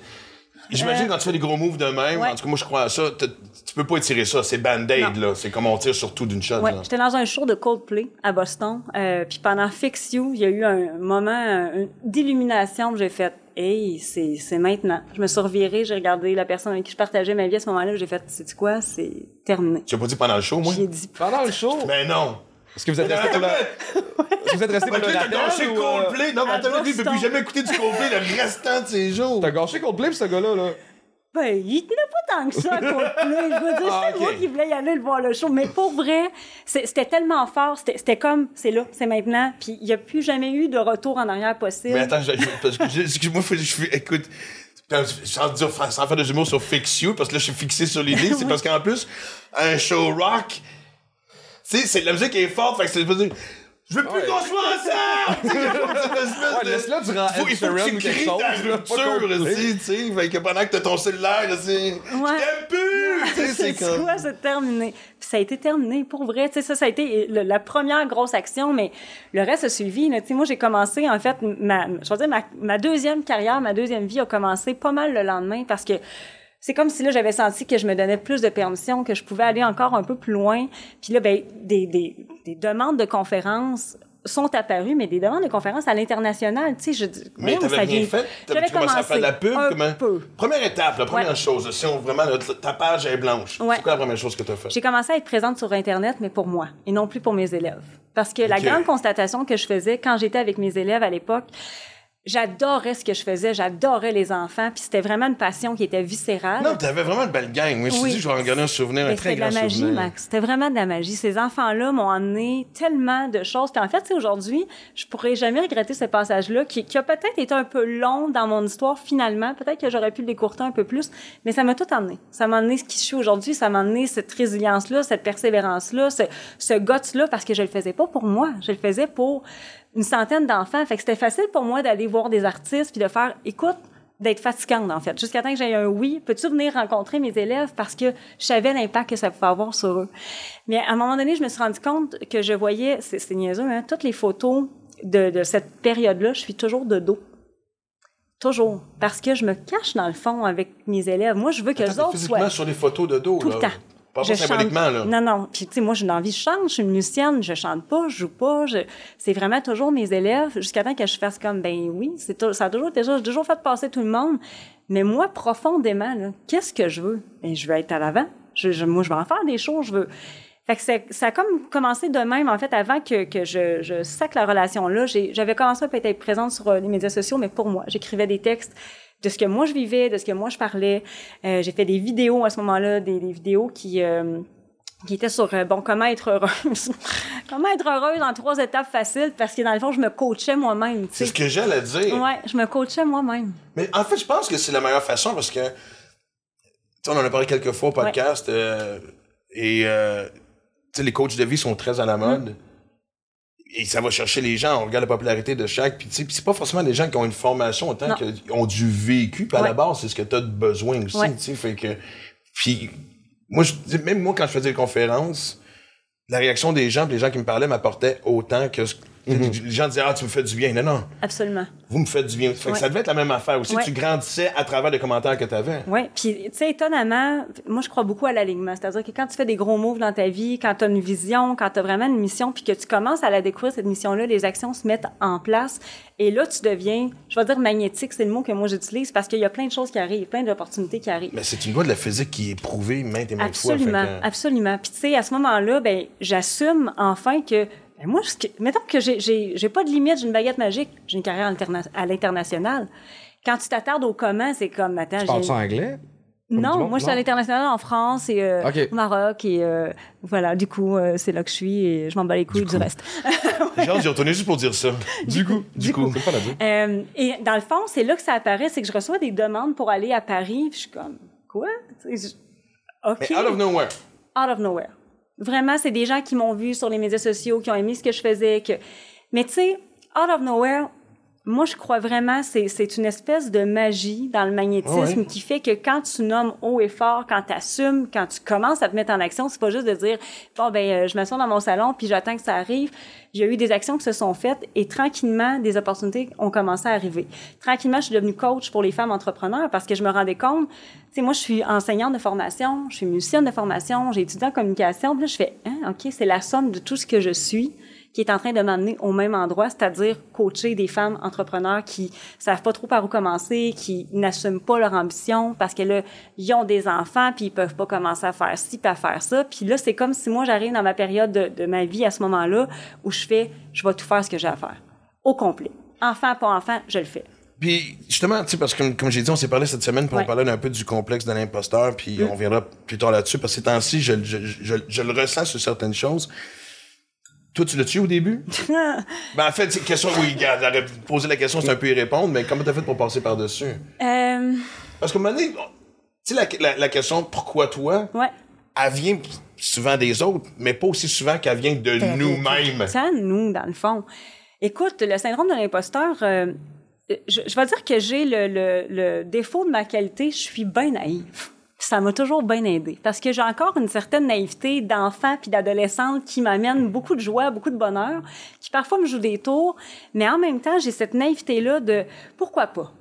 j'imagine Euh, quand tu fais des gros moves de même, ouais. en tout cas, moi, je crois à ça, tu peux pas étirer ça. C'est band-aid, Non. là. C'est comme on tire sur tout d'une shot. Ouais, là. j'étais dans un show de Coldplay à Boston. Euh, puis pendant Fix You, il y a eu un moment un- d'illumination que j'ai fait. Hey, c'est c'est maintenant. Je me suis revirée, j'ai regardé la personne avec qui je partageais ma vie à ce moment-là, j'ai fait, c'est quoi, c'est terminé. Tu as pas dit pendant le show, moi? J'ai dit, Pendant le show, Mais non! est-ce que vous êtes resté pour le, est-ce que vous êtes resté pour le là, t'as gâché Coldplay! Non, mais attends, lui, il peut plus jamais écouter du Coldplay le restant de ses jours! T'as gâché Coldplay, ce gars-là, là? Ben, il tenait pas tant que ça, Coldplay. Je veux dire, Ah, c'est ok. moi qui voulais y aller le voir le show. Mais pour vrai, c'était tellement fort, c'était c'était comme, c'est là, c'est maintenant. Puis il n'y a plus jamais eu de retour en arrière possible. Mais attends, je- je- parce que je- excuse-moi, je. Écoute, sans, dire, sans faire des humours sur Fix You, parce que là, je suis fixé sur l'idée, c'est parce qu'en plus, un show rock, tu sais, c'est la musique est forte, fait que c'est. Je veux plus qu'on soit ensemble! Ouais, laisse-le durant Ed que Sheeran tu ou quelque cries chose, rupture, tu sais. Fait que pendant que t'as ton cellulaire, là, c'est. Ouais. Je t'aime plus! Tu sais, c'est c'est comme. quoi, c'est terminé? Puis ça a été terminé, pour vrai. Tu sais, ça, ça a été le- la première grosse action, mais le reste a suivi. là. Tu sais, moi, j'ai commencé, en fait, ma, je veux dire, ma, ma deuxième carrière, ma deuxième vie a commencé pas mal le lendemain parce que c'est comme si là, j'avais senti que je me donnais plus de permission, que je pouvais aller encore un peu plus loin. Puis là, ben, des, des, des demandes de conférences sont apparues, mais des demandes de conférences à l'international, tu sais, je Mais t'avais rien vient- fait? J'avais commencé à faire de la pub? un comment? peu. Première étape, la première Ouais. chose, si on vraiment, ta page est blanche. Ouais. C'est quoi la première chose que t'as fait? J'ai commencé à être présente sur Internet, mais pour moi, et non plus pour mes élèves. Parce que la grande constatation que je faisais quand j'étais avec mes élèves à l'époque, j'adorais ce que je faisais, j'adorais les enfants, puis c'était vraiment une passion qui était viscérale. Non, t'avais vraiment une belle gang. Moi, je me suis dit, je vais en garder un souvenir, un très c'était de grand la magie, souvenir. Max. C'était vraiment de la magie. Ces enfants-là m'ont amené tellement de choses. Puis en fait, tu sais, aujourd'hui, je pourrais jamais regretter ce passage-là qui, qui a peut-être été un peu long dans mon histoire finalement. Peut-être que j'aurais pu le décourter un peu plus, mais ça m'a tout amené. Ça m'a amené ce qui je suis aujourd'hui. Ça m'a amené cette résilience-là, cette persévérance-là, ce, ce guts-là, parce que je le faisais pas pour moi. Je le faisais pour une centaine d'enfants. Fait que c'était facile pour moi d'aller voir des artistes puis de faire, écoute, d'être fatigante, en fait. Jusqu'à temps que j'aie un oui, peux-tu venir rencontrer mes élèves parce que je savais l'impact que ça pouvait avoir sur eux? Mais à un moment donné, je me suis rendu compte que je voyais, c'est niaiseux, hein, toutes les photos de, de cette période-là, je suis toujours de dos. Toujours. Parce que je me cache dans le fond avec mes élèves. Moi, je veux que les autres physiquement soient sur les photos de dos, tout là. le temps. Pas Je symboliquement, chante- là. Non, non. Puis, tu sais, moi, j'ai une envie, je chante, je suis une musicienne, je chante pas, je joue pas. je- C'est vraiment toujours mes élèves, jusqu'à temps que je fasse comme, ben oui, c'est ça a toujours été ça. J'ai toujours fait passer tout le monde. Mais moi, profondément, qu'est-ce que je veux? Ben, je veux être à l'avant. Je, je- moi, je veux en faire des choses, je veux. Fait que ça a comme commencé de même, en fait, avant que, que je, je sac la relation-là. J'avais commencé à peut-être être présente sur euh, les médias sociaux, mais pour moi. J'écrivais des textes de ce que moi je vivais, de ce que moi je parlais. Euh, j'ai fait des vidéos à ce moment-là, des, des vidéos qui... euh, qui était sur euh, bon comment être heureuse comment être heureuse en trois étapes faciles parce que dans le fond je me coachais moi-même C'est ce que j'allais dire. ouais je me coachais moi-même Mais en fait, je pense que c'est la meilleure façon parce que. tu sais, on en a parlé quelques fois au podcast. euh, et. tu sais, les coachs de vie sont très à la mode. Et ça va chercher les gens. On regarde la popularité de chaque. Puis, tu sais, puis c'est pas forcément des gens qui ont une formation autant qu'ils ont du vécu. Puis à la Ouais. base, c'est ce que tu as de besoin aussi. Ouais. Tu sais, fait que. Puis, moi, je, même moi, quand je faisais des conférences, la réaction des gens, les gens qui me parlaient m'apportaient autant que. ce- Les gens disaient, ah, tu me fais du bien. Non, non absolument vous me faites du bien. Fait que Ouais. ça devait être la même affaire aussi. Ouais. Tu grandissais à travers les commentaires que tu avais. Oui, puis tu sais, étonnamment, moi je crois beaucoup à l'alignement. C'est-à-dire que quand tu fais des gros moves dans ta vie, quand tu as une vision, quand tu as vraiment une mission, puis que tu commences à la découvrir, cette mission-là, les actions se mettent en place. Et là, tu deviens, je vais dire magnétique, c'est le mot que moi j'utilise, parce qu'il y a plein de choses qui arrivent, plein d'opportunités qui arrivent. Mais c'est une loi de la physique qui est prouvée maintes et maintes Absolument, fois. que- absolument. Puis tu sais, à ce moment-là, ben j'assume enfin que ben, moi, ce que- mettons que j'ai- pas de limite, j'ai une baguette magique, j'ai une carrière à l'international. Quand tu t'attardes au comment, c'est comme attends, Tu parles j'ai ça anglais? Comme du non, monde? moi je suis à l'international en France et euh, au Maroc et euh, voilà, du coup euh, c'est là que je suis et je m'en bats les couilles du, reste. J'ai hâte d'y retourner juste pour dire ça. Du coup, du coup. C'est pas la dire. Euh, et dans le fond, c'est là que ça apparaît, c'est que je reçois des demandes pour aller à Paris, puis je suis comme quoi? Je- Ok. Mais out of nowhere. out of nowhere. Vraiment, c'est des gens qui m'ont vu sur les médias sociaux, qui ont aimé ce que je faisais. Que... Mais tu sais, out of nowhere, moi, je crois vraiment c'est c'est une espèce de magie dans le magnétisme Ah ouais. qui fait que quand tu nommes haut et fort, quand tu assumes, quand tu commences à te mettre en action, c'est pas juste de dire bon ben euh, je m'assois dans mon salon puis j'attends que ça arrive. Il y a eu des actions qui se sont faites et tranquillement des opportunités ont commencé à arriver. Tranquillement, je suis devenue coach pour les femmes entrepreneurs parce que je me rendais compte, tu sais moi je suis enseignante de formation, je suis musicienne de formation, j'ai étudié en communication, puis là je fais hein, OK, c'est la somme de tout ce que je suis qui est en train de m'amener au même endroit, c'est-à-dire coacher des femmes entrepreneurs qui savent pas trop par où commencer, qui n'assument pas leur ambition parce que là, ils ont des enfants puis ils peuvent pas commencer à faire ci puis à faire ça. Puis là, c'est comme si moi j'arrive dans ma période de, de ma vie à ce moment-là où je fais, je vais tout faire ce que j'ai à faire, au complet. Enfant, pas enfant, je le fais. Puis justement, tu sais, parce que comme, comme j'ai dit, on s'est parlé cette semaine, puis Ouais. on parlait un peu du complexe de l'imposteur, puis on viendra plus tard là-dessus, parce que ces temps-ci, je, je, je, je le ressens sur certaines choses. Toi, tu l'as tué au début? ben, en fait, c'est une question, oui, j'aurais posé la question, c'est un peu y répondre, mais comment t'as fait pour passer par-dessus? Euh, Parce qu'à un moment donné, tu sais, la, la, la question pourquoi toi, ouais. elle vient souvent des autres, mais pas aussi souvent qu'elle vient de nous-mêmes. Ça, nous, dans le fond. Écoute, le syndrome de l'imposteur, euh, je, je vais dire que j'ai le, le, le défaut de ma qualité, je suis bien naïve. Ça m'a toujours bien aidé parce que j'ai encore une certaine naïveté d'enfant puis d'adolescente qui m'amène beaucoup de joie, beaucoup de bonheur, qui parfois me joue des tours, mais en même temps, j'ai cette naïveté-là de pourquoi pas.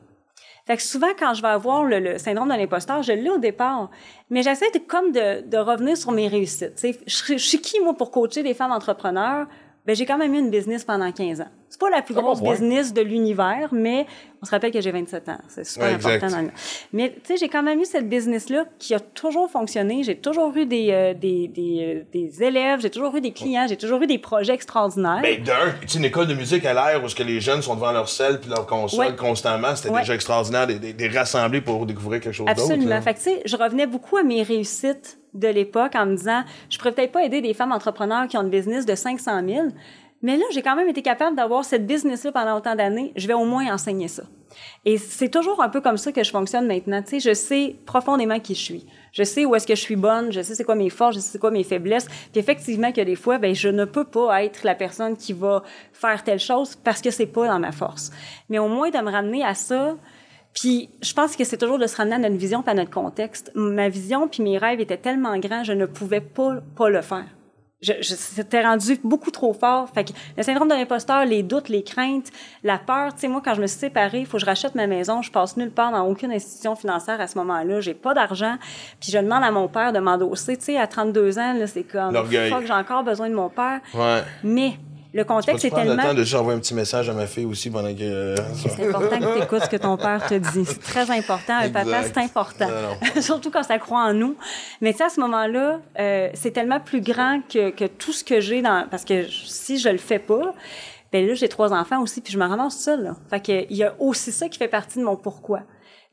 Fait que souvent, quand je vais avoir le, syndrome de l'imposteur, je l'ai au départ, mais j'essaie de, comme de, revenir sur mes réussites. Je, je suis qui, moi, pour coacher des femmes entrepreneurs? Ben j'ai quand même eu une business pendant 15 ans. C'est pas la plus bon grosse business de l'univers, mais on se rappelle que j'ai 27 ans. C'est super Ouais, important. Dans le... Mais tu sais, j'ai quand même eu cette business-là qui a toujours fonctionné. J'ai toujours eu des, euh, des, des, euh, des élèves, j'ai toujours eu des clients, j'ai toujours eu des projets extraordinaires. Ben, d'un, une école de musique à l'air où ce que les jeunes sont devant leur selle puis leur console Ouais. constamment, c'était Ouais. déjà extraordinaire de les rassembler pour découvrir quelque chose d'autre. Absolument. Fait que, tu sais, je revenais beaucoup à mes réussites de l'époque en me disant, je pourrais peut-être pas aider des femmes entrepreneurs qui ont une business de 500 000, mais là, j'ai quand même été capable d'avoir cette business-là pendant autant d'années. Je vais au moins enseigner ça. Et c'est toujours un peu comme ça que je fonctionne maintenant. Tu sais, je sais profondément qui je suis. Je sais où est-ce que je suis bonne, je sais c'est quoi mes forces, je sais c'est quoi mes faiblesses. Puis effectivement, que des fois, ben, je ne peux pas être la personne qui va faire telle chose parce que c'est pas dans ma force. Mais au moins de me ramener à ça, puis je pense que c'est toujours de se ramener à notre vision puis à notre contexte. Ma vision puis mes rêves étaient tellement grands, je ne pouvais pas pas le faire. Je, je c'était rendu beaucoup trop fort. Fait que le syndrome de l'imposteur, les doutes, les craintes, la peur. Tu sais, moi, quand je me suis séparée, il faut que je rachète ma maison. Je passe nulle part dans aucune institution financière à ce moment-là. J'ai pas d'argent. Puis je demande à mon père de m'endosser. Tu sais, à 32 ans, là, c'est comme, L'orgueil. fuck, j'ai encore besoin de mon père. Ouais. Mais le contexte est prendre le tellement temps de un petit message à ma fille aussi pendant que. euh, ça- c'est important que tu écoutes ce que ton père te dit. C'est très important. Un papa, c'est important. Surtout quand ça croit en nous. Mais tu sais, à ce moment-là, euh, c'est tellement plus grand que, que tout ce que j'ai dans... Parce que si je le fais pas, ben là, j'ai trois enfants aussi, puis je me ramasse seule. Là. Fait que il y a aussi ça qui fait partie de mon pourquoi.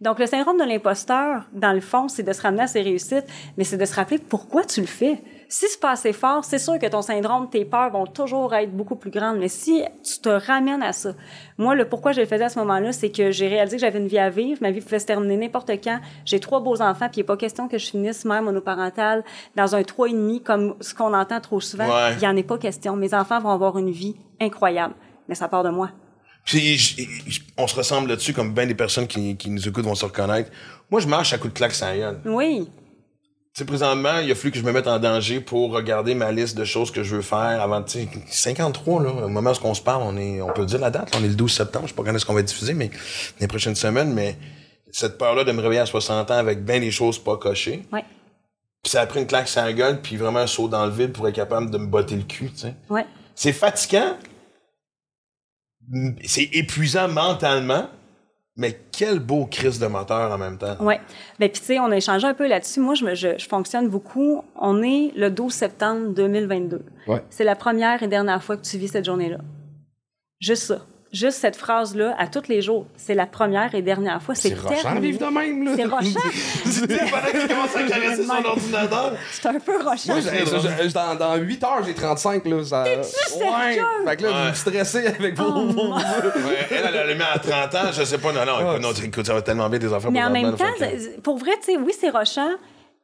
Donc, le syndrome de l'imposteur, dans le fond, c'est de se ramener à ses réussites, mais c'est de se rappeler pourquoi tu le fais. Si c'est pas assez fort, c'est sûr que ton syndrome, tes peurs vont toujours être beaucoup plus grandes. Mais si tu te ramènes à ça, moi, le pourquoi je le faisais à ce moment-là, c'est que j'ai réalisé que j'avais une vie à vivre. Ma vie pouvait se terminer n'importe quand. J'ai trois beaux enfants, puis il n'est pas question que je finisse mère monoparentale dans un trois et demi comme ce qu'on entend trop souvent. Ouais. Il n'y en est pas question. Mes enfants vont avoir une vie incroyable. Mais ça part de moi. Puis on se ressemble là-dessus, comme bien des personnes qui, qui nous écoutent vont se reconnaître. Moi, je marche à coups de claque sans gueule. Oui. Sais, présentement, il a fallu que je me mette en danger pour regarder ma liste de choses que je veux faire avant, tu sais, 53, là. Au moment où on se parle, on est, on peut dire la date, là, on est le 12 septembre, je sais pas quand est-ce qu'on va diffuser, mais les prochaines semaines, mais cette peur-là de me réveiller à 60 ans avec bien des choses pas cochées. Ouais. Puis ça a pris une claque sans gueule, puis vraiment un saut dans le vide pour être capable de me botter le cul, tu sais. Ouais. C'est fatigant. C'est épuisant mentalement, mais quel beau crise de moteur en même temps. Ouais. Ben puis tu sais, on a échangé un peu là-dessus. Moi, je, me, je, je fonctionne beaucoup. On est le 12 septembre 2022. Ouais. C'est la première et dernière fois que tu vis cette journée-là. Juste ça. Juste cette phrase-là à tous les jours. C'est la première et dernière fois. C'est C'est rochant vivre de même, là. C'est rochant. C'était pendant qu'il commence à caresser son ordinateur. C'est un peu rochant. Moi, j'ai- dans, dans 8 heures, j'ai 35, là. Ça... T'es-tu sérieux? Ouais. Fait que là, vous Ouais. me stressez avec vos... Oh, vos- Ouais, elle, elle a le mis à 30 ans, je sais pas. Non, non, écoute, non, écoute, ça va tellement bien tes enfants. Mais en même temps, c'est- pour vrai, tu sais, oui, c'est rochant,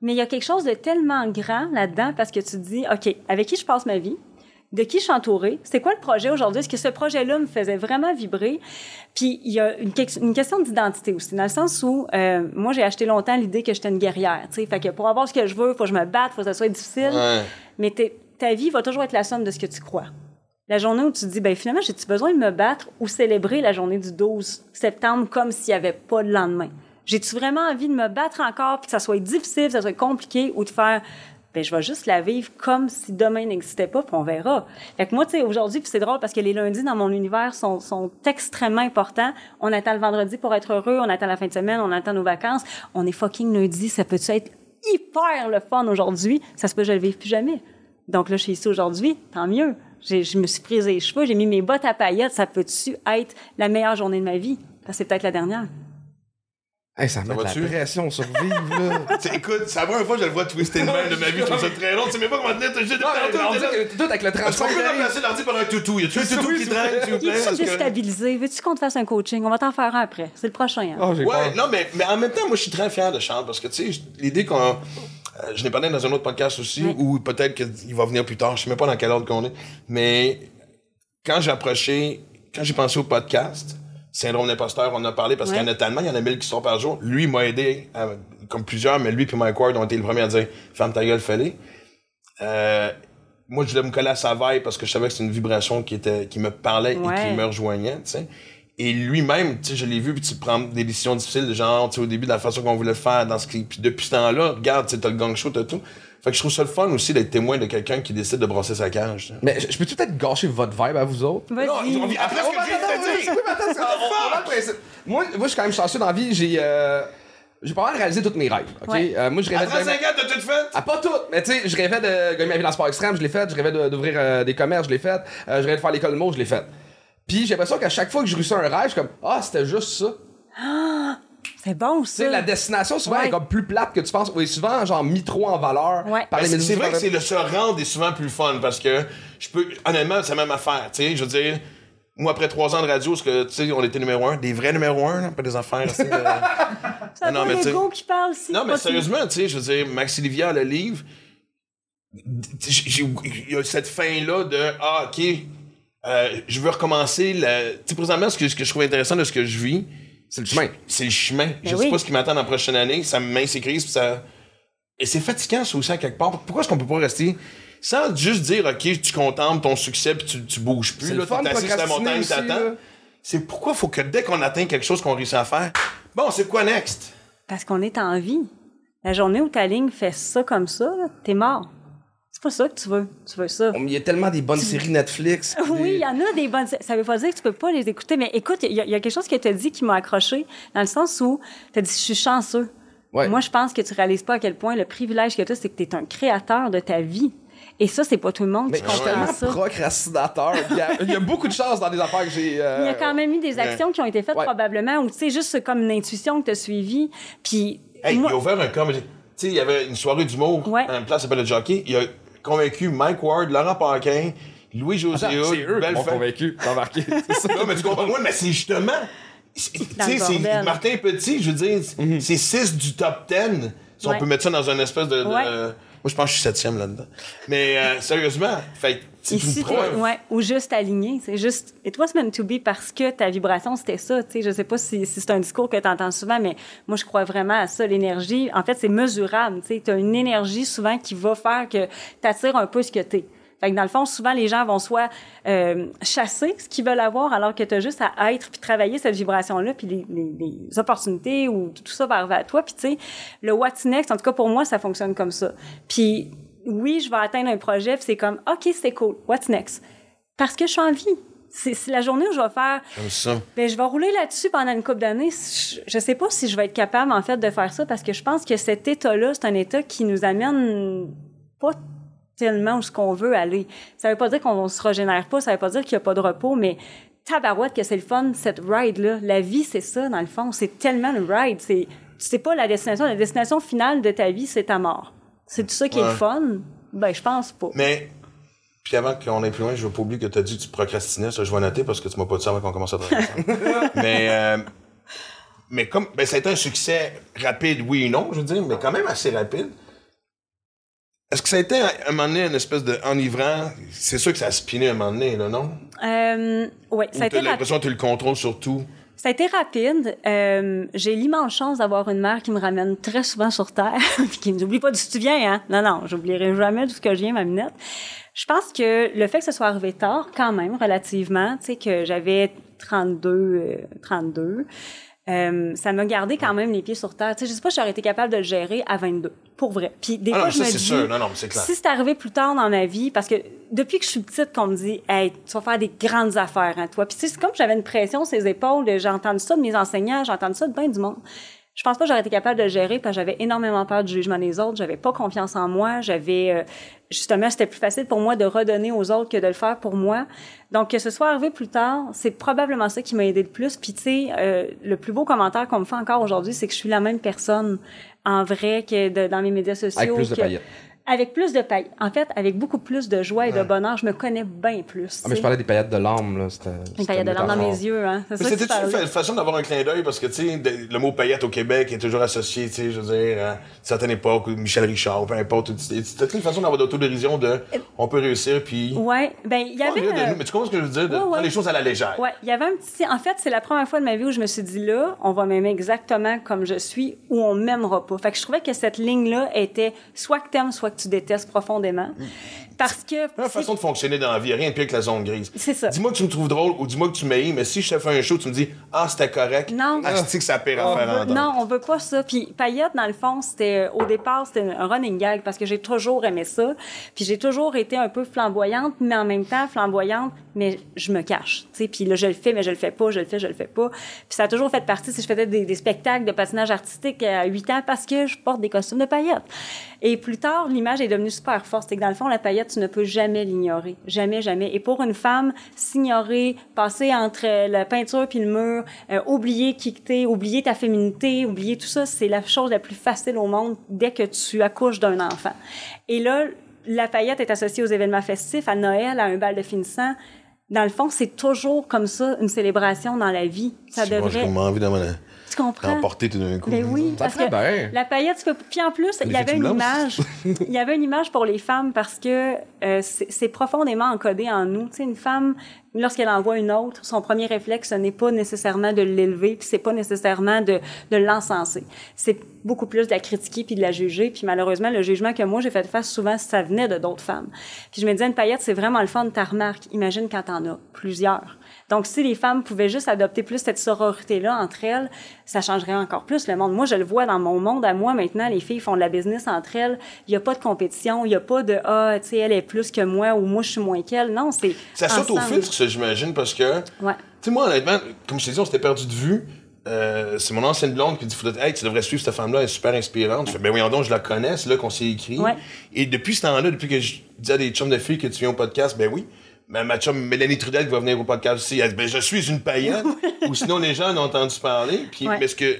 mais il y a quelque chose de tellement grand là-dedans parce que tu te dis, OK, avec qui je passe ma vie? De qui je suis entourée? C'est quoi le projet aujourd'hui? Est-ce que ce projet-là me faisait vraiment vibrer? Puis il y a une, que- une question d'identité aussi, dans le sens où euh, moi, j'ai acheté longtemps l'idée que j'étais une guerrière. tu sais. Fait que pour avoir ce que je veux, il faut que je me batte, il faut que ça soit difficile. Ouais. Mais ta vie va toujours être la somme de ce que tu crois. La journée où tu te dis, ben finalement, j'ai-tu besoin de me battre ou célébrer la journée du 12 septembre comme s'il n'y avait pas de lendemain? J'ai-tu vraiment envie de me battre encore, puis que ça soit difficile, que ça soit compliqué, ou de faire, ben je vais juste la vivre comme si demain n'existait pas, puis on verra. Fait que moi, tu sais, aujourd'hui, puis c'est drôle parce que les lundis dans mon univers sont, extrêmement importants. On attend le vendredi pour être heureux, on attend la fin de semaine, on attend nos vacances. On est fucking lundi, ça peut-tu être hyper le fun aujourd'hui? Ça se peut que je le vive plus jamais. Donc là, je suis ici aujourd'hui, tant mieux. Je me suis prise les cheveux, j'ai mis mes bottes à paillettes. Ça peut-tu être la meilleure journée de ma vie? Parce que c'est peut-être la dernière. Hey, ça met de la pression sur vivre, là. Écoute, c'est la première fois que je le vois twister de même de ma vie. Je trouve ça très long. Tu sais même pas comment tenir. T'as juste Non, mais on dit que tout avec le Est-ce qu'on 35 peut remplacer l'ordi par un toutou? Y a-tu un toutou qui s'il vous traîne, plaît? s'il vous Il plaît? est Parce que- déstabilisé? Veux-tu qu'on te fasse un coaching? On va t'en faire un après. C'est le prochain. hein? Oh, Ouais, peur. non, mais, mais en même temps, moi, je suis très fier de Charles parce que, tu sais, l'idée qu'on. euh, je l'ai parlé dans un autre podcast aussi, Oui. ou peut-être qu'il va venir plus tard, je sais même pas dans quel ordre qu'on est. Mais quand j'ai approché, quand j'ai pensé au podcast, Syndrome d'imposteur, on en a parlé parce Ouais. qu'il y en a tellement, il y en a mille qui sortent par jour. Lui, m'a aidé, à- comme plusieurs, mais lui et Mike Ward ont été les premiers à dire Ferme ta gueule, fais-les. Euh, moi, je voulais me coller à sa veille parce que je savais que c'était une vibration qui, était, qui me parlait et qui me rejoignait, tu sais. Et lui-même, je l'ai vu, puis tu prends des décisions difficiles, genre, au début, de la façon qu'on voulait faire, dans ce qui... Puis depuis ce temps-là, regarde, tu t'as le gang show, t'as tout. Fait que je trouve ça le fun aussi d'être témoin de quelqu'un qui décide de brosser sa cage. Mais je je peux peut-être gâcher votre vibe à vous autres? Vas-y. Non, on vit- après ce que je viens de te dire. Oui, mais attends, c'est- on- on a le principe. Moi, moi, je suis quand même chanceux dans la vie. J'ai euh, j'ai pas mal réalisé tous mes rêves. ok? Ouais. Euh, moi, je À rêvais de 35 ans, t'as tout fait? Ah, pas toutes, mais tu sais, je rêvais de gagner ma vie dans le sport extrême, je l'ai fait. Je rêvais de- d'ouvrir euh, des commerces, je l'ai fait. Euh, je rêvais de faire l'école de mots, je l'ai fait. Puis j'ai l'impression qu'à chaque fois que je réussis un rêve, je suis comme, ah, c'était juste ça. C'est bon, ça. la destination, souvent, Ouais. est comme plus plate que tu penses. Ou est souvent, genre, mis trop en valeur Ouais. par les médias c'est vrai que c'est le se rendre est souvent plus fun parce que je peux honnêtement c'est la même affaire tu sais je veux dire moi après trois ans de radio parce que tu sais on était numéro un des vrais numéro un pas des affaires de- C'est non, mais l'ego qui parle, non mais sérieusement tu sais je veux dire Maxi Livia le livre il y a cette fin là de ah ok euh, je veux recommencer la... tu sais présentement ce que, ce que je trouve intéressant de ce que je vis C'est le chemin. c'est le chemin. je sais Ben oui. pas ce qui m'attend dans la prochaine année. Ça me met ses crises, puis ça. Et c'est fatigant, ça aussi, à quelque part. Pourquoi est-ce qu'on peut pas rester sans juste dire, OK, tu contemples ton succès, puis tu, tu bouges plus, C'est là, le fun assis sur la montagne, t'attends. C'est pourquoi faut que dès qu'on atteint quelque chose qu'on réussit à faire, bon, c'est quoi next? Parce qu'on est en vie. La journée où ta ligne fait ça comme ça, t'es mort. C'est pas ça que tu veux. Tu veux ça. Il y a tellement des bonnes séries Netflix. puis Oui, des- il y en a des bonnes. Ça veut pas dire que tu peux pas les écouter, mais écoute, il y, y a quelque chose que tu as dit qui m'a accroché, dans le sens où tu as dit Je suis chanceux. Ouais. Moi, je pense que tu réalises pas à quel point le privilège que tu as, c'est que tu es un créateur de ta vie. Et ça, c'est pas tout le monde Mais qui je suis comprend tellement ça. procrastinateur. Il y, a, il y a beaucoup de chance dans des affaires que j'ai. euh, Il y a quand même eu des actions qui ont été faites Ouais. probablement, ou tu sais, juste comme une intuition que tu as suivie. Puis, Hey, moi- il a ouvert un comédie. Tu sais, il y avait une soirée d'humour Ouais. à une place qui s'appelle le Jockey. Il a convaincu Mike Ward, Laurent Paquin, Louis-José c'est eux qui m'ont convaincu d'embarquer. C'est ça. Non, mais tu comprends, ouais, mais c'est justement. c'est- Tu sais, c'est. Martin Petit, je veux dire, c'est 6 du top 10. Si on peut mettre ça dans une espèce de. de- Ouais. Moi, je pense que je suis septième là-dedans. Mais euh, sérieusement, fait Ici, ouais, ou juste aligné. C'est juste, it was meant to be parce que ta vibration, c'était ça. Tu sais, je sais pas si, si c'est un discours que tu entends souvent, mais moi, je crois vraiment à ça. L'énergie, en fait, c'est mesurable. Tu sais, as une énergie souvent qui va faire que tu attires un peu ce que tu es. Fait que dans le fond, souvent, les gens vont soit euh, chasser ce qu'ils veulent avoir, alors que tu as juste à être puis travailler cette vibration-là, puis les, les, les opportunités ou tout ça va arriver à toi. Puis tu sais, le what's next, en tout cas pour moi, ça fonctionne comme ça. Puis oui, je vais atteindre un projet, puis c'est comme, OK, c'est cool, what's next? Parce que je suis en vie. C'est la journée où je vais faire, Comme ça. ben, je vais rouler là-dessus pendant une couple d'années. Je, je sais pas si je vais être capable, en fait, de faire ça parce que je pense que cet état-là, c'est un état qui nous amène pas tellement où ce qu'on veut aller. Ça veut pas dire qu'on se régénère pas, ça veut pas dire qu'il y a pas de repos, mais tabarouette que c'est le fun, cette ride-là. La vie, c'est ça, dans le fond. C'est tellement le ride. C'est, c'est pas la destination. La destination finale de ta vie, c'est ta mort. C'est tout ça qui est le fun? Ben, je pense pas. Mais, puis avant qu'on aille plus loin, je veux pas oublier que tu as dit que tu procrastinais. Ça, je vais noter parce que tu m'as pas dit ça avant qu'on commence à travailler ensemble. mais, euh, mais comme, ben, ça a été un succès rapide, oui et non, je veux dire, mais quand même assez rapide. Est-ce que ça a été, à un moment donné, une espèce de enivrant? C'est sûr que ça a spiné à un moment donné, là, non? Euh, ouais, Ou ça a été t'as l'impression que tu le contrôle sur tout? Ça a été rapide. Euh, j'ai l'immense chance d'avoir une mère qui me ramène très souvent sur Terre, puis qui me dit Oublie pas d'où tu viens, hein? Non, non, j'oublierai jamais d'où que je viens, ma minette. Je pense que le fait que ce soit arrivé tard, quand même, relativement, tu sais, que j'avais 32, euh, 32, euh, ça m'a gardé quand même les pieds sur terre. Tu sais, je sais pas si j'aurais été capable de le gérer à 22, pour vrai. Puis des Ah fois, je ça, me dis, sûr. Non, non, mais c'est clair. si c'est arrivé plus tard dans ma vie, parce que depuis que je suis petite, qu'on me dit, hey, tu vas faire des grandes affaires, hein, toi. Puis tu sais, c'est comme j'avais une pression sur les épaules. J'ai entendu ça de mes enseignants, j'ai entendu ça de bien du monde. Je pense pas que j'aurais été capable de le gérer parce que j'avais énormément peur du jugement des autres. J'avais pas confiance en moi. J'avais euh, justement, c'était plus facile pour moi de redonner aux autres que de le faire pour moi. Donc que ce soit arrivé plus tard, c'est probablement ça qui m'a aidé le plus. Puis tu sais, euh, le plus beau commentaire qu'on me fait encore aujourd'hui, c'est que je suis la même personne en vrai que de- dans mes médias sociaux. Avec plus de paillettes. Avec plus de paillettes. En fait, avec beaucoup plus de joie et de bonheur, je me connais bien plus. Ah, mais je parlais des paillettes de l'âme, là. C'était. Une paillette de larmes dans mes yeux, hein. C'est ça c'était une façon d'avoir un clin d'œil? Parce que, tu sais, le mot paillette au Québec est toujours associé, tu sais, je veux dire, à une certaine époque, ou Michel Richard, peu importe. C'était une façon d'avoir d'autodérision de on peut réussir, puis. Ouais, ben il y avait. rire de euh, nous, mais tu comprends ce que je veux dire? De ouais, prendre les choses à la légère. Ouais, il y avait un petit. En fait, c'est la première fois de ma vie où je me suis dit là, on va m'aimer exactement comme je suis, ou on m'aimera pas. Fait que je trouvais que cette ligne-là était soit que t'aimes, soit que tu détestes profondément. Parce que. La façon de fonctionner dans la vie, rien de pire que la zone grise. C'est ça. Dis-moi que tu me trouves drôle ou dis-moi que tu m'haïs, mais si je te fais un show, tu me dis Ah, c'était correct. Non. Ah, c'est que ça pire à faire entendre. non, on veut pas ça. Puis paillettes, dans le fond, c'était au départ, c'était un running gag parce que j'ai toujours aimé ça. Puis j'ai toujours été un peu flamboyante, mais en même temps flamboyante, mais je me cache. Tu sais, puis là je le fais, mais je le fais pas, je le fais, je le fais pas. Puis ça a toujours fait partie. Si je faisais des, des spectacles de patinage artistique à 8 ans, parce que je porte des costumes de paillettes. Et plus tard, l'image est devenue super forte. C'est que dans le fond, la paillette, tu ne peux jamais l'ignorer, jamais, jamais. Et pour une femme, s'ignorer, passer entre la peinture puis le mur, euh, oublier qui que t'es, oublier ta féminité, oublier tout ça, c'est la chose la plus facile au monde dès que tu accouches d'un enfant. Et là, la paillette est associée aux événements festifs, à Noël, à un bal de finissant. Dans le fond, c'est toujours comme ça une célébration dans la vie. Ça Moi, j'ai devrait. comme envie d'en Tu comprends? tout d'un coup. Ben oui, Ça parce que bien. la paillette, tu peux... Puis en plus, il y avait une image. il y avait une image pour les femmes parce que euh, c'est c'est profondément encodé en nous. Tu sais, une femme, lorsqu'elle envoie une autre, son premier réflexe, ce n'est pas nécessairement de l'élever, puis c'est pas nécessairement de, de l'encenser. C'est beaucoup plus de la critiquer puis de la juger. Puis malheureusement, le jugement que moi j'ai fait face souvent, ça venait de d'autres femmes. Puis je me disais, une paillette, c'est vraiment le fun de ta remarque. Imagine quand t'en as plusieurs. Donc, si les femmes pouvaient juste adopter plus cette sororité-là entre elles, ça changerait encore plus le monde. Moi, je le vois dans mon monde à moi maintenant, les filles font de la business entre elles. Il n'y a pas de compétition, il n'y a pas de ah, tu sais, elle est plus que moi ou moi je suis moins qu'elle. Non, c'est Ça saute au filtre, ça, j'imagine, parce que. Ouais. Tu sais, moi, honnêtement, comme je t'ai dit, on s'était perdu de vue. Euh, c'est mon ancienne blonde qui dit Hey, tu devrais suivre cette femme-là, elle est super inspirante. Je fais Ben voyons donc, je la connais, c'est là qu'on s'est écrit. Ouais. Et depuis ce temps-là, depuis que je dis à des chums de filles que tu viens au podcast, ben oui. Ma, ma chum Mélanie Trudel qui va venir au podcast aussi, elle dit Ben je suis une païenne. Ou sinon, les gens en ont entendu parler. Puis, Ouais. mais ce que,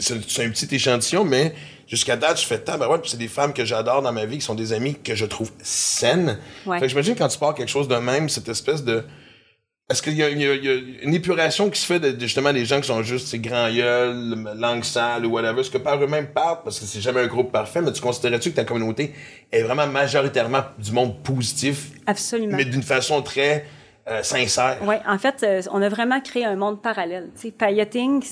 c'est un petit échantillon, mais jusqu'à date, je fais tant, ben ouais, puis c'est des femmes que j'adore dans ma vie, qui sont des amies que je trouve saines. Ouais. Fait que j'imagine quand tu pars quelque chose de même, cette espèce de. Est-ce qu'il y, a- y y une épuration qui se fait de, de justement des gens qui sont juste ces grands gueules, langue sale ou whatever, ce que par eux-mêmes partent, parce que c'est jamais un groupe parfait, mais tu considérais-tu que ta communauté est vraiment majoritairement du monde positif, Absolument. mais d'une façon très euh, sincère? Oui, en fait, euh, on a vraiment créé un monde parallèle. Tu sais, pailleting,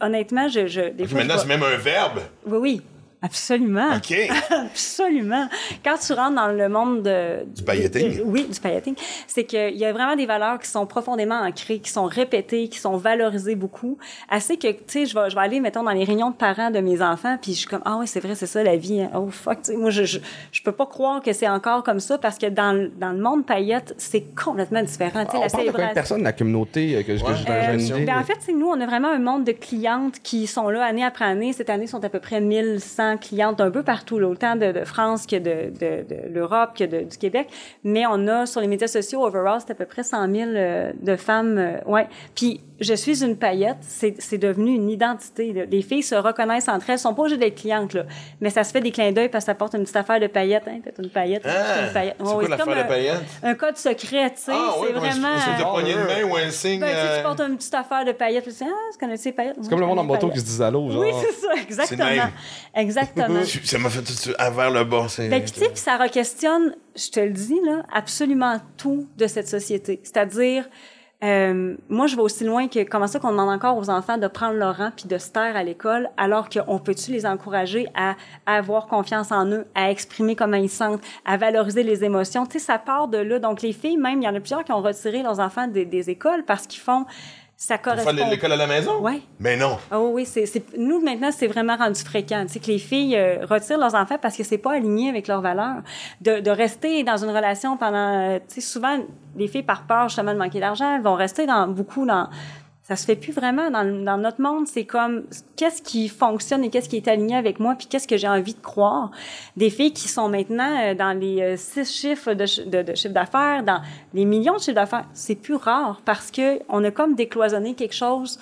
honnêtement, je, je des Puis fois, je maintenant, vois- c'est même un verbe. Oui, oui, absolument. OK. Absolument. Quand tu rentres dans le monde de, Du pailleting. de- oui, du pailleting, c'est qu'il y a vraiment des valeurs qui sont profondément ancrées, qui sont répétées, qui sont valorisées beaucoup. Assez que, tu sais, je vais, je vais aller, mettons, dans les réunions de parents de mes enfants, puis je suis comme, ah oui, c'est vrai, c'est ça la vie. hein. Oh fuck, tu sais, moi, je, je, je peux pas croire que c'est encore comme ça parce que dans, le- dans le monde paillette, c'est complètement différent. Tu sais, On la parle de combien de célébration. personnes la communauté euh, que, que Ouais. j'ai Euh, une idée? ben, en fait, nous, on a vraiment un monde de clientes qui sont là année après année. Cette année, sont à peu près 1100 clientes un peu partout, autant de, France que de, de, de l'Europe que du Québec. Mais on a sur les médias sociaux, overall, c'est à peu près 100 000 euh, de femmes. euh, ouais. Puis, je suis une paillette, c'est c'est devenu une identité. là. Les filles se reconnaissent entre elles, sont pas obligées d'être clientes, là. mais ça se fait des clins d'œil parce que ça porte une petite affaire de paillettes. Hein, t'as une paillette, Ah, une paillette. c'est Ouais, quoi l'affaire de un- paillettes? Un code secret, tu sais. Ah, ouais, c'est vraiment. une espèce de euh, poignée de main ou un signe. ben, tu, sais, euh, tu portes une petite affaire de paillettes, tu dis, ah, tu connais ces paillettes? C'est comme le monde en moto qui se disent allô, genre. Oui, c'est ça, exactement. Exactement. Ça m'a fait tout de suite à vers le bas. c'est- Ben, tu sais, ça re-questionne, je te le dis, là, absolument tout de cette société. C'est-à-dire, euh, moi, je vais aussi loin que comment ça qu'on demande encore aux enfants de prendre leur rang puis de se taire à l'école, alors qu'on peut-tu les encourager à, avoir confiance en eux, à exprimer comment ils se sentent, à valoriser les émotions? Tu sais, ça part de là. Donc, les filles, même, il y en a plusieurs qui ont retiré leurs enfants des écoles parce qu'ils font, ça Pour correspond. faire l'école à la maison? Ouais. Mais non. Ah oui, oui, c'est, c'est- nous maintenant c'est vraiment rendu fréquent, tu sais que les filles euh, retirent leurs enfants parce que c'est pas aligné avec leurs valeurs. De, de rester dans une relation pendant, euh, tu sais, souvent les filles par peur justement de manquer d'argent, elles vont rester dans beaucoup dans ça se fait plus vraiment dans, notre monde. C'est comme qu'est-ce qui fonctionne et qu'est-ce qui est aligné avec moi, puis qu'est-ce que j'ai envie de croire? Des filles qui sont maintenant euh, dans les euh, six chiffres de, chi- de, de chiffre d'affaires, dans les millions de chiffres d'affaires, c'est plus rare parce que on a comme décloisonné quelque chose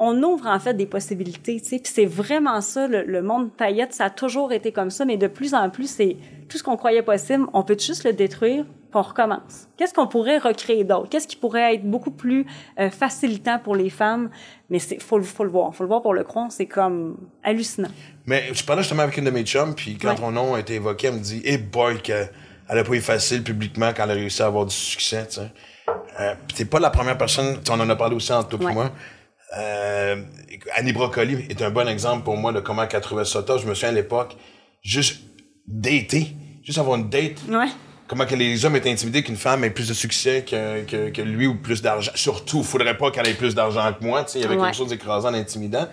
on ouvre en fait des possibilités, tu sais. Puis c'est vraiment ça, le, le monde paillette, ça a toujours été comme ça, mais de plus en plus, c'est tout ce qu'on croyait possible, on peut juste le détruire, puis on recommence. Qu'est-ce qu'on pourrait recréer d'autre? Qu'est-ce qui pourrait être beaucoup plus euh, facilitant pour les femmes? Mais c'est faut, le- faut le voir, faut le voir pour le croire, c'est comme hallucinant. Mais je parlais justement avec une de mes chums, puis quand Ouais. ton nom a été évoqué, elle me dit, hey boy, qu'elle a pas eu facile publiquement quand elle a réussi à avoir du succès, tu sais. Euh, t'es pas la première personne, on en a parlé aussi entre toi et Ouais. moi. Euh, Annie Brocoli est un bon exemple pour moi de comment elle trouvait ça top. Je me souviens à l'époque, juste d'été. juste avoir une date. Ouais. Comment que les hommes étaient intimidés qu'une femme ait plus de succès que, que, que lui ou plus d'argent. Surtout, faudrait pas qu'elle ait plus d'argent que moi, tu sais, il y avait Ouais. quelque chose d'écrasant, d'intimidant.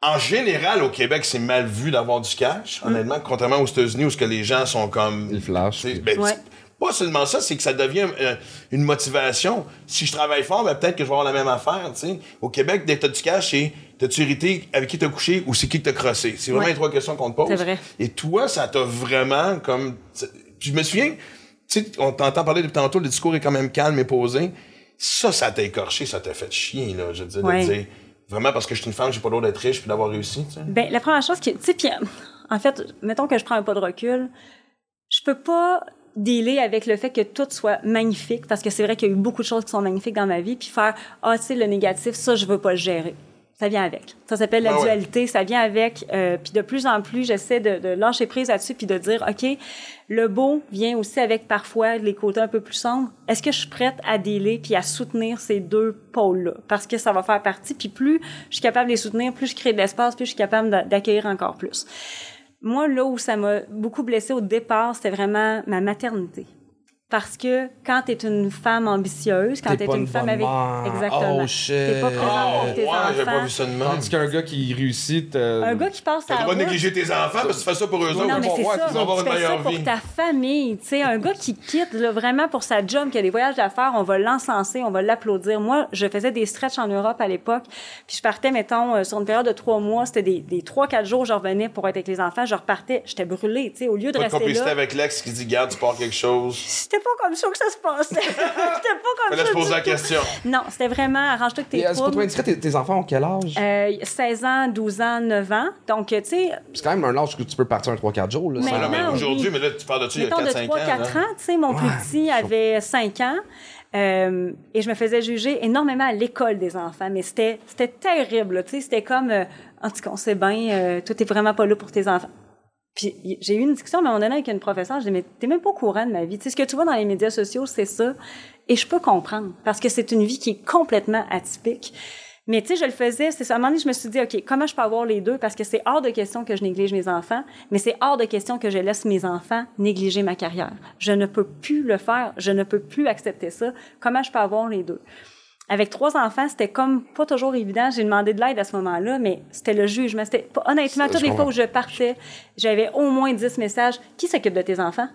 En général, au Québec, c'est mal vu d'avoir du cash, Mm. honnêtement, contrairement aux États-Unis où ce que les gens sont comme Il flash. c'est- ben, Ouais. Pas seulement ça, c'est que ça devient euh, une motivation. Si je travaille fort, ben, peut-être que je vais avoir la même affaire. tu sais. Au Québec, dès que t'as du cash, c'est t'as-tu hérité, avec qui t'as couché ou c'est qui que t'as crossé? C'est vraiment Ouais. les trois questions qu'on te pose. C'est vrai. Et toi, ça t'a vraiment comme. Puis je me souviens, tu sais, on t'entend parler depuis tantôt, le discours est quand même calme et posé. Ça, ça t'a écorché, ça t'a fait chier, là, je veux dire, Ouais. de dire. Vraiment parce que je suis une femme, j'ai pas droit d'être riche puis d'avoir réussi, tu sais. Ben, la première chose que, tu sais, puis en fait, mettons que je prends un pas de recul, je peux pas dealer avec le fait que tout soit magnifique, parce que c'est vrai qu'il y a eu beaucoup de choses qui sont magnifiques dans ma vie, puis faire, ah, tu sais, le négatif, ça, je veux pas le gérer. Ça vient avec. Ça s'appelle la Ah ouais. dualité, ça vient avec. Euh, puis de plus en plus, j'essaie de, de lâcher prise là-dessus, puis de dire, OK, le beau vient aussi avec parfois les côtés un peu plus sombres. Est-ce que je suis prête à dealer puis à soutenir ces deux pôles-là? Parce que ça va faire partie. Puis plus je suis capable de les soutenir, plus je crée de l'espace, plus je suis capable d'a- d'accueillir encore plus. Moi, là où ça m'a beaucoup blessée au départ, c'était vraiment ma maternité. Parce que quand tu es une femme ambitieuse, quand T'es tu es pas une une femme avec... Exactement. Oh, shit. T'es pas présent Oh, pour tes ouais, j'ai pas enfants. vu ça de même. Tandis qu'un gars qui réussit. euh, Un gars qui passe à droit de négliger tes enfants parce que tu fais ça pour eux autres. non, mais c'est ça. ils vont avoir Tu une fais ça meilleure pour vie. ta famille. Tu sais, un gars qui quitte là, vraiment pour sa job, qui a des voyages à faire, on va l'encenser, on va l'applaudir. Moi, je faisais des stretches en Europe à l'époque, puis je partais, mettons, euh, sur une période de trois mois, c'était des, des trois, quatre jours, je revenais pour être avec les enfants, je repartais, j'étais brûlée, tu sais, au lieu de Pas de rester complicité là. avec l'ex qui dit, garde, tu pars quelque chose. C'était pas comme ça que ça se passait. c'était pas comme Fallait ça. se poser du la question. Non, c'était vraiment arrange-toi que tes euh, C'est pas trop troubles. indiscret, tes, tes enfants ont quel âge? Euh, 16 ans, 12 ans, 9 ans. Donc, tu sais, C'est quand même un âge que tu peux partir un 3-4 jours. Là, Mais- aujourd'hui, mais là, tu parles de ça il y a mettons de 4-5 ans. 3-4 là. ans, tu sais, mon plus petit avait 5 ans. euh, et je me faisais juger énormément à l'école des enfants, mais c'était c'était terrible, là, tu sais, c'était comme, euh, en tout cas, on sait bien, euh, toi, t'es vraiment pas là pour tes enfants. Puis j'ai eu une discussion à un moment donné avec une professeure, je dis, mais t'es même pas au courant de ma vie. Tu sais, ce que tu vois dans les médias sociaux, c'est ça. Et je peux comprendre, parce que c'est une vie qui est complètement atypique. Mais tu sais, je le faisais, c'est ça. À un moment donné, je me suis dit, OK, comment je peux avoir les deux? Parce que c'est hors de question que je néglige mes enfants, mais c'est hors de question que je laisse mes enfants négliger ma carrière. Je ne peux plus le faire. Je ne peux plus accepter ça. Comment je peux avoir les deux? Avec trois enfants, c'était comme pas toujours évident. J'ai demandé de l'aide à ce moment-là, mais c'était le jugement. C'était pas- honnêtement, toutes je les fois où je partais, j'avais au moins 10 messages. Qui s'occupe de tes enfants?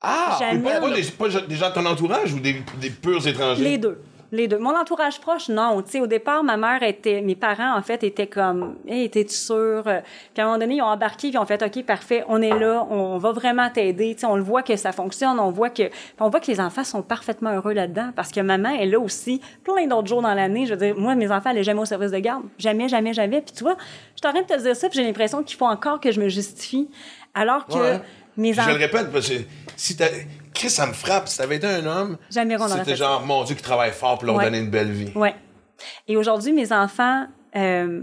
Ah! Jamais. Pas, pas des, pas des gens de ton entourage ou des, des purs étrangers? Les deux. Les deux. Mon entourage proche, non. Tu sais, au départ, ma mère était, mes parents, en fait, étaient comme, hey, t'es-tu sûr? Puis à un moment donné, ils ont embarqué, puis ils ont fait, OK, parfait, on est là, on va vraiment t'aider. Tu sais, on le voit que ça fonctionne, on voit que, puis on voit que les enfants sont parfaitement heureux là-dedans, parce que maman est là aussi, plein d'autres jours dans l'année. Je veux dire, moi, mes enfants allaient jamais au service de garde. Jamais, jamais, jamais. Puis tu vois, je suis en train de te dire ça, puis j'ai l'impression qu'il faut encore que je me justifie, alors que Ouais. mes Puis je enfants. le répète, parce que si t'as. Chris, ça me frappe. Si t'avais été un homme, c'était fait ça. genre, mon Dieu, qui travaille fort pour leur Ouais. donner une belle vie. Ouais. Et aujourd'hui, mes enfants, euh,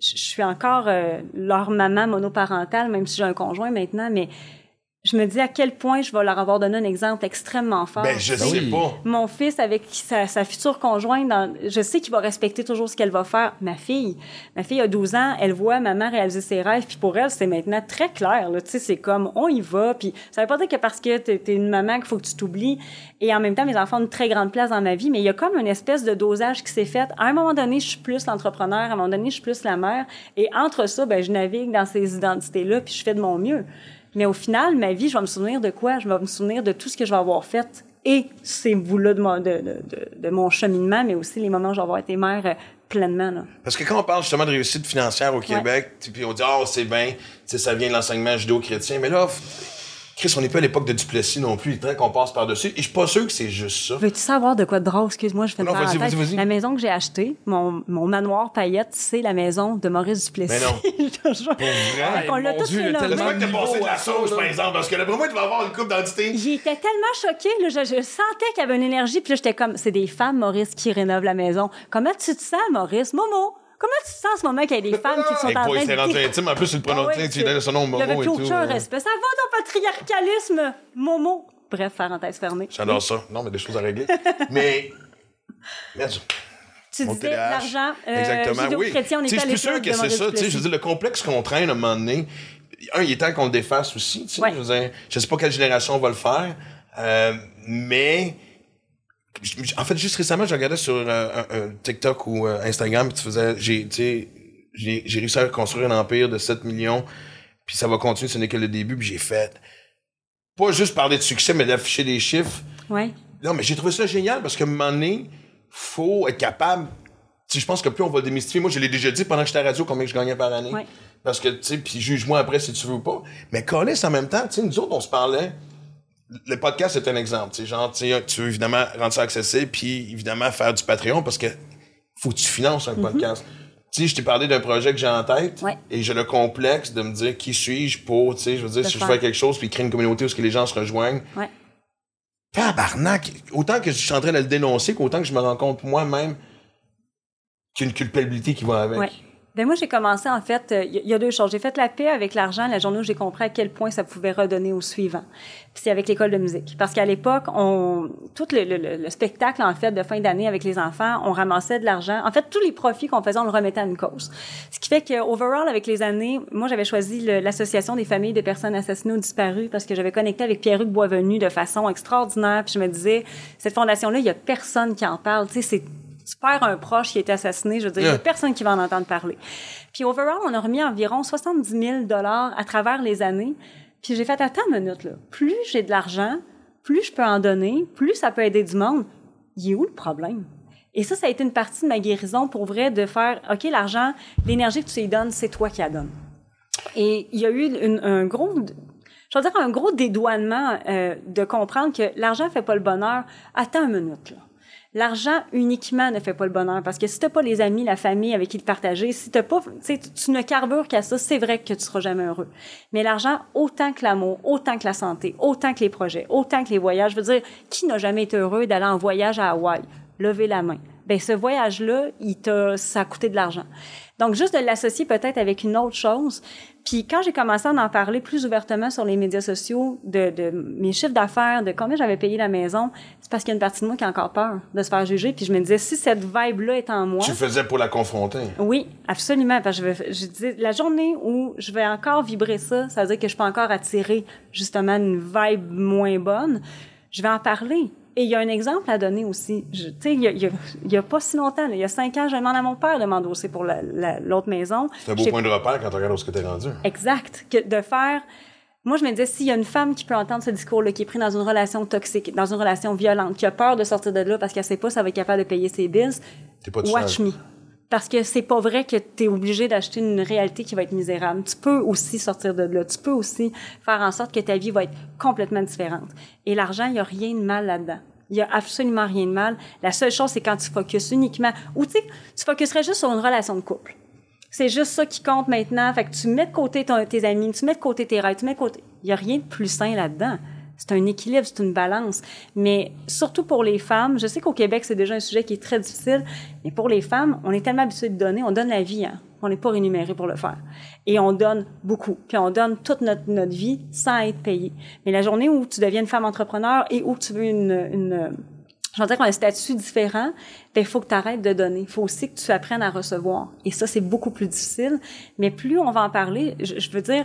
je je suis encore euh, leur maman monoparentale, même si j'ai un conjoint maintenant, mais je me dis à quel point je vais leur avoir donné un exemple extrêmement fort. Ben, je sais oui. pas. Mon fils avec sa, sa future conjointe, dans- je sais qu'il va respecter toujours ce qu'elle va faire. Ma fille, ma fille a 12 ans, elle voit maman réaliser ses rêves, puis pour elle, c'est maintenant très clair. Tu sais, c'est comme on y va, puis ça veut pas dire que parce que t'es es une maman qu'il faut que tu t'oublies. Et en même temps, mes enfants ont une très grande place dans ma vie, mais il y a comme une espèce de dosage qui s'est fait. À un moment donné, je suis plus l'entrepreneur, à un moment donné, je suis plus la mère, et entre ça, ben, je navigue dans ces identités-là, puis je fais de mon mieux. Mais au final, ma vie, je vais me souvenir de quoi? Je vais me souvenir de tout ce que je vais avoir fait. Et ces bouts-là de, mon- de, de, de, mon cheminement, mais aussi les moments où je vais avoir été mère euh, pleinement. Là. Parce que quand on parle justement de réussite financière au Québec, puis on dit, oh, c'est bien, ça vient de l'enseignement judéo-chrétien, mais là, Chris, on n'est pas à l'époque de Duplessis non plus, il est temps qu'on passe par-dessus. Et je suis pas sûr que c'est juste ça. Veux-tu savoir de quoi de drôle? Excuse-moi, je fais une Non, vas-y, parenthèse. vas-y, vas-y. La maison que j'ai achetée, mon, mon manoir paillette, c'est la maison de Maurice Duplessis. Mais non. Je te jure. vrai? On l'a y tellement J'espère que t'as passé de la sauce, par exemple, parce que pour moi, tu vas avoir une coupe d'identité. Il était tellement choqué, là, je, je sentais qu'il y avait une énergie, puis là, j'étais comme, c'est des femmes, Maurice, qui rénovent la maison. Comment tu te sens, Maurice? Momo, comment tu sens en ce moment qu'il y a des femmes qui sont en train il s'est rendu de... intime, en plus, il le Ah prononçait, ouais, tu lui donnais son nom, Momo et plus tout. aucun euh. respect. Ça va ton patriarcalisme, Momo? Bref, parenthèse fermée. J'adore ça. Non, mais des choses à régler. mais. Merde. Tu Mon disais l'argent, euh, Exactement, oui. judéo-chrétien, on à Je suis sûr que de c'est ça. Je veux dire, le complexe qu'on traîne à un moment donné, un, il est temps qu'on le défasse aussi. Ouais. Je veux dire, je sais pas quelle génération va le faire, euh, mais en fait, juste récemment, je regardais sur euh, un, un TikTok ou euh, Instagram, puis tu faisais, j'ai, j'ai, j'ai réussi à construire un empire de 7 millions, puis ça va continuer, ce n'est que le début, puis j'ai fait, pas juste parler de succès, mais d'afficher des chiffres. Ouais. Non, mais j'ai trouvé ça génial parce qu'à un moment donné, faut être capable. Je pense que plus on va démystifier, moi je l'ai déjà dit pendant que j'étais à la radio combien que je gagnais par année. Ouais. Parce que, tu sais, puis juge-moi après si tu veux ou pas. Mais Colis, en même temps, tu sais, nous autres, on se parlait. Le podcast, c'est un exemple. Genre, tu veux évidemment rendre ça accessible, puis évidemment faire du Patreon parce que faut que tu finances un podcast. Tu sais, je t'ai parlé d'un projet que j'ai en tête Ouais. et j'ai le complexe de me dire qui suis-je pour, tu sais, je veux dire, si je faire. fais quelque chose puis créer une communauté où ce que les gens se rejoignent, Ouais. Tabarnak! Autant que je suis en train de le dénoncer, qu'autant que je me rends compte moi-même qu'il y a une culpabilité qui va avec. Ouais. Ben moi, j'ai commencé, en fait, euh, il y, a deux choses. J'ai fait la paix avec l'argent la journée où j'ai compris à quel point ça pouvait redonner au suivant. C'est avec l'école de musique. Parce qu'à l'époque, on, tout le, le- le- le spectacle, en fait, de fin d'année avec les enfants, on ramassait de l'argent. En fait, tous les profits qu'on faisait, on le remettait à une cause. Ce qui fait que, overall, avec les années, moi, j'avais choisi l'Association des familles de personnes assassinées ou disparues parce que j'avais connecté avec Pierre-Hugues Boisvenu de façon extraordinaire. Puis je me disais, cette fondation-là, il y a personne qui en parle. Tu sais, c'est tu perds un proche qui a été assassiné, je veux dire, il y a Yeah. personne qui va en entendre parler. Puis overall, on a remis environ 70 000 dollars à travers les années. Puis j'ai fait, attends une minute, là. Plus j'ai de l'argent, plus je peux en donner, plus ça peut aider du monde. Il est où le problème? Et ça, ça a été une partie de ma guérison pour vrai de faire, OK, l'argent, l'énergie que tu y donnes, c'est toi qui la donnes. Et il y a eu une- un gros, je veux dire, un gros dédouanement euh, de comprendre que l'argent fait pas le bonheur. Attends une minute, là. L'argent uniquement ne fait pas le bonheur parce que si t'as pas les amis, la famille avec qui le partager, si t'as pas, tu ne carbures qu'à ça, c'est vrai que tu seras jamais heureux. Mais l'argent, autant que l'amour, autant que la santé, autant que les projets, autant que les voyages, je veux dire, qui n'a jamais été heureux d'aller en voyage à Hawaï? Levez la main. Ben, ce voyage-là, il t'a, ça a coûté de l'argent. Donc, juste de l'associer peut-être avec une autre chose. Puis, quand j'ai commencé à en parler plus ouvertement sur les médias sociaux de, de mes chiffres d'affaires, de combien j'avais payé la maison, c'est parce qu'il y a une partie de moi qui a encore peur de se faire juger. Puis, je me disais, si cette vibe-là est en moi. Tu le faisais pour la confronter. Oui, absolument. Parce que je, je disais, la journée où je vais encore vibrer ça, ça veut dire que je peux encore attirer justement une vibe moins bonne. Je vais en parler. Et il y a un exemple à donner aussi. Tu sais, il y a, il y a- il y a pas si longtemps, il y a cinq ans, je demande à mon père de m'endosser pour la- la- l'autre maison. C'est un beau point de repère quand tu regardes où ce que t'es rendu. Exact. Que de faire. Moi, je me disais, s'il y a une femme qui peut entendre ce discours-là, qui est prise dans une relation toxique, dans une relation violente, qui a peur de sortir de là parce qu'elle sait pas si elle va être capable de payer ses bills, pas watch me. Parce que c'est pas vrai que tu es obligé d'acheter une réalité qui va être misérable. Tu peux aussi sortir de là. Tu peux aussi faire en sorte que ta vie va être complètement différente. Et l'argent, il y a rien de mal là-dedans. Il y a absolument rien de mal. La seule chose, c'est quand tu focuses uniquement, ou tu sais, tu focuserais juste sur une relation de couple. C'est juste ça qui compte maintenant. Fait que tu mets de côté ton- tes amis, tu mets de côté tes rêves, tu mets de côté. Il y a rien de plus sain là-dedans. C'est un équilibre, c'est une balance. Mais surtout pour les femmes, je sais qu'au Québec, c'est déjà un sujet qui est très difficile, mais pour les femmes, on est tellement habitué de donner, on donne la vie, hein. On n'est pas rémunéré pour le faire. Et on donne beaucoup. Puis on donne toute notre, notre vie sans être payé. Mais la journée où tu deviens une femme entrepreneur et où tu veux une, une je veux dire un statut différent, ben, il faut que tu arrêtes de donner. Il faut aussi que tu apprennes à recevoir. Et ça, c'est beaucoup plus difficile. Mais plus on va en parler, je veux dire,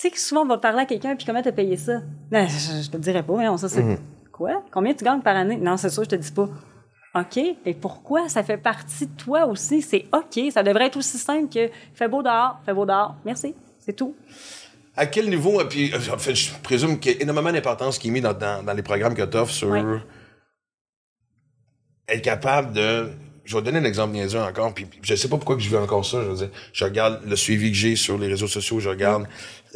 tu sais que souvent on va parler à quelqu'un puis comment t'as payé ça? Ben, je, je te dirais pas, non, ça c'est quoi? Combien tu gagnes par année? Non, c'est ça, je te dis pas. OK, et pourquoi? Ça fait partie de toi aussi. C'est OK. Ça devrait être aussi simple que fais beau dehors, fais beau dehors. Merci. C'est tout. À quel niveau, et puis, euh, en fait, je présume qu'il y a énormément d'importance qui est mis dans, dans, dans les programmes que tu offres sur être capable de. Je vais donner un exemple niaiseux encore, puis je sais pas pourquoi que je veux encore ça. Je veux dire, je regarde le suivi que j'ai sur les réseaux sociaux, je regarde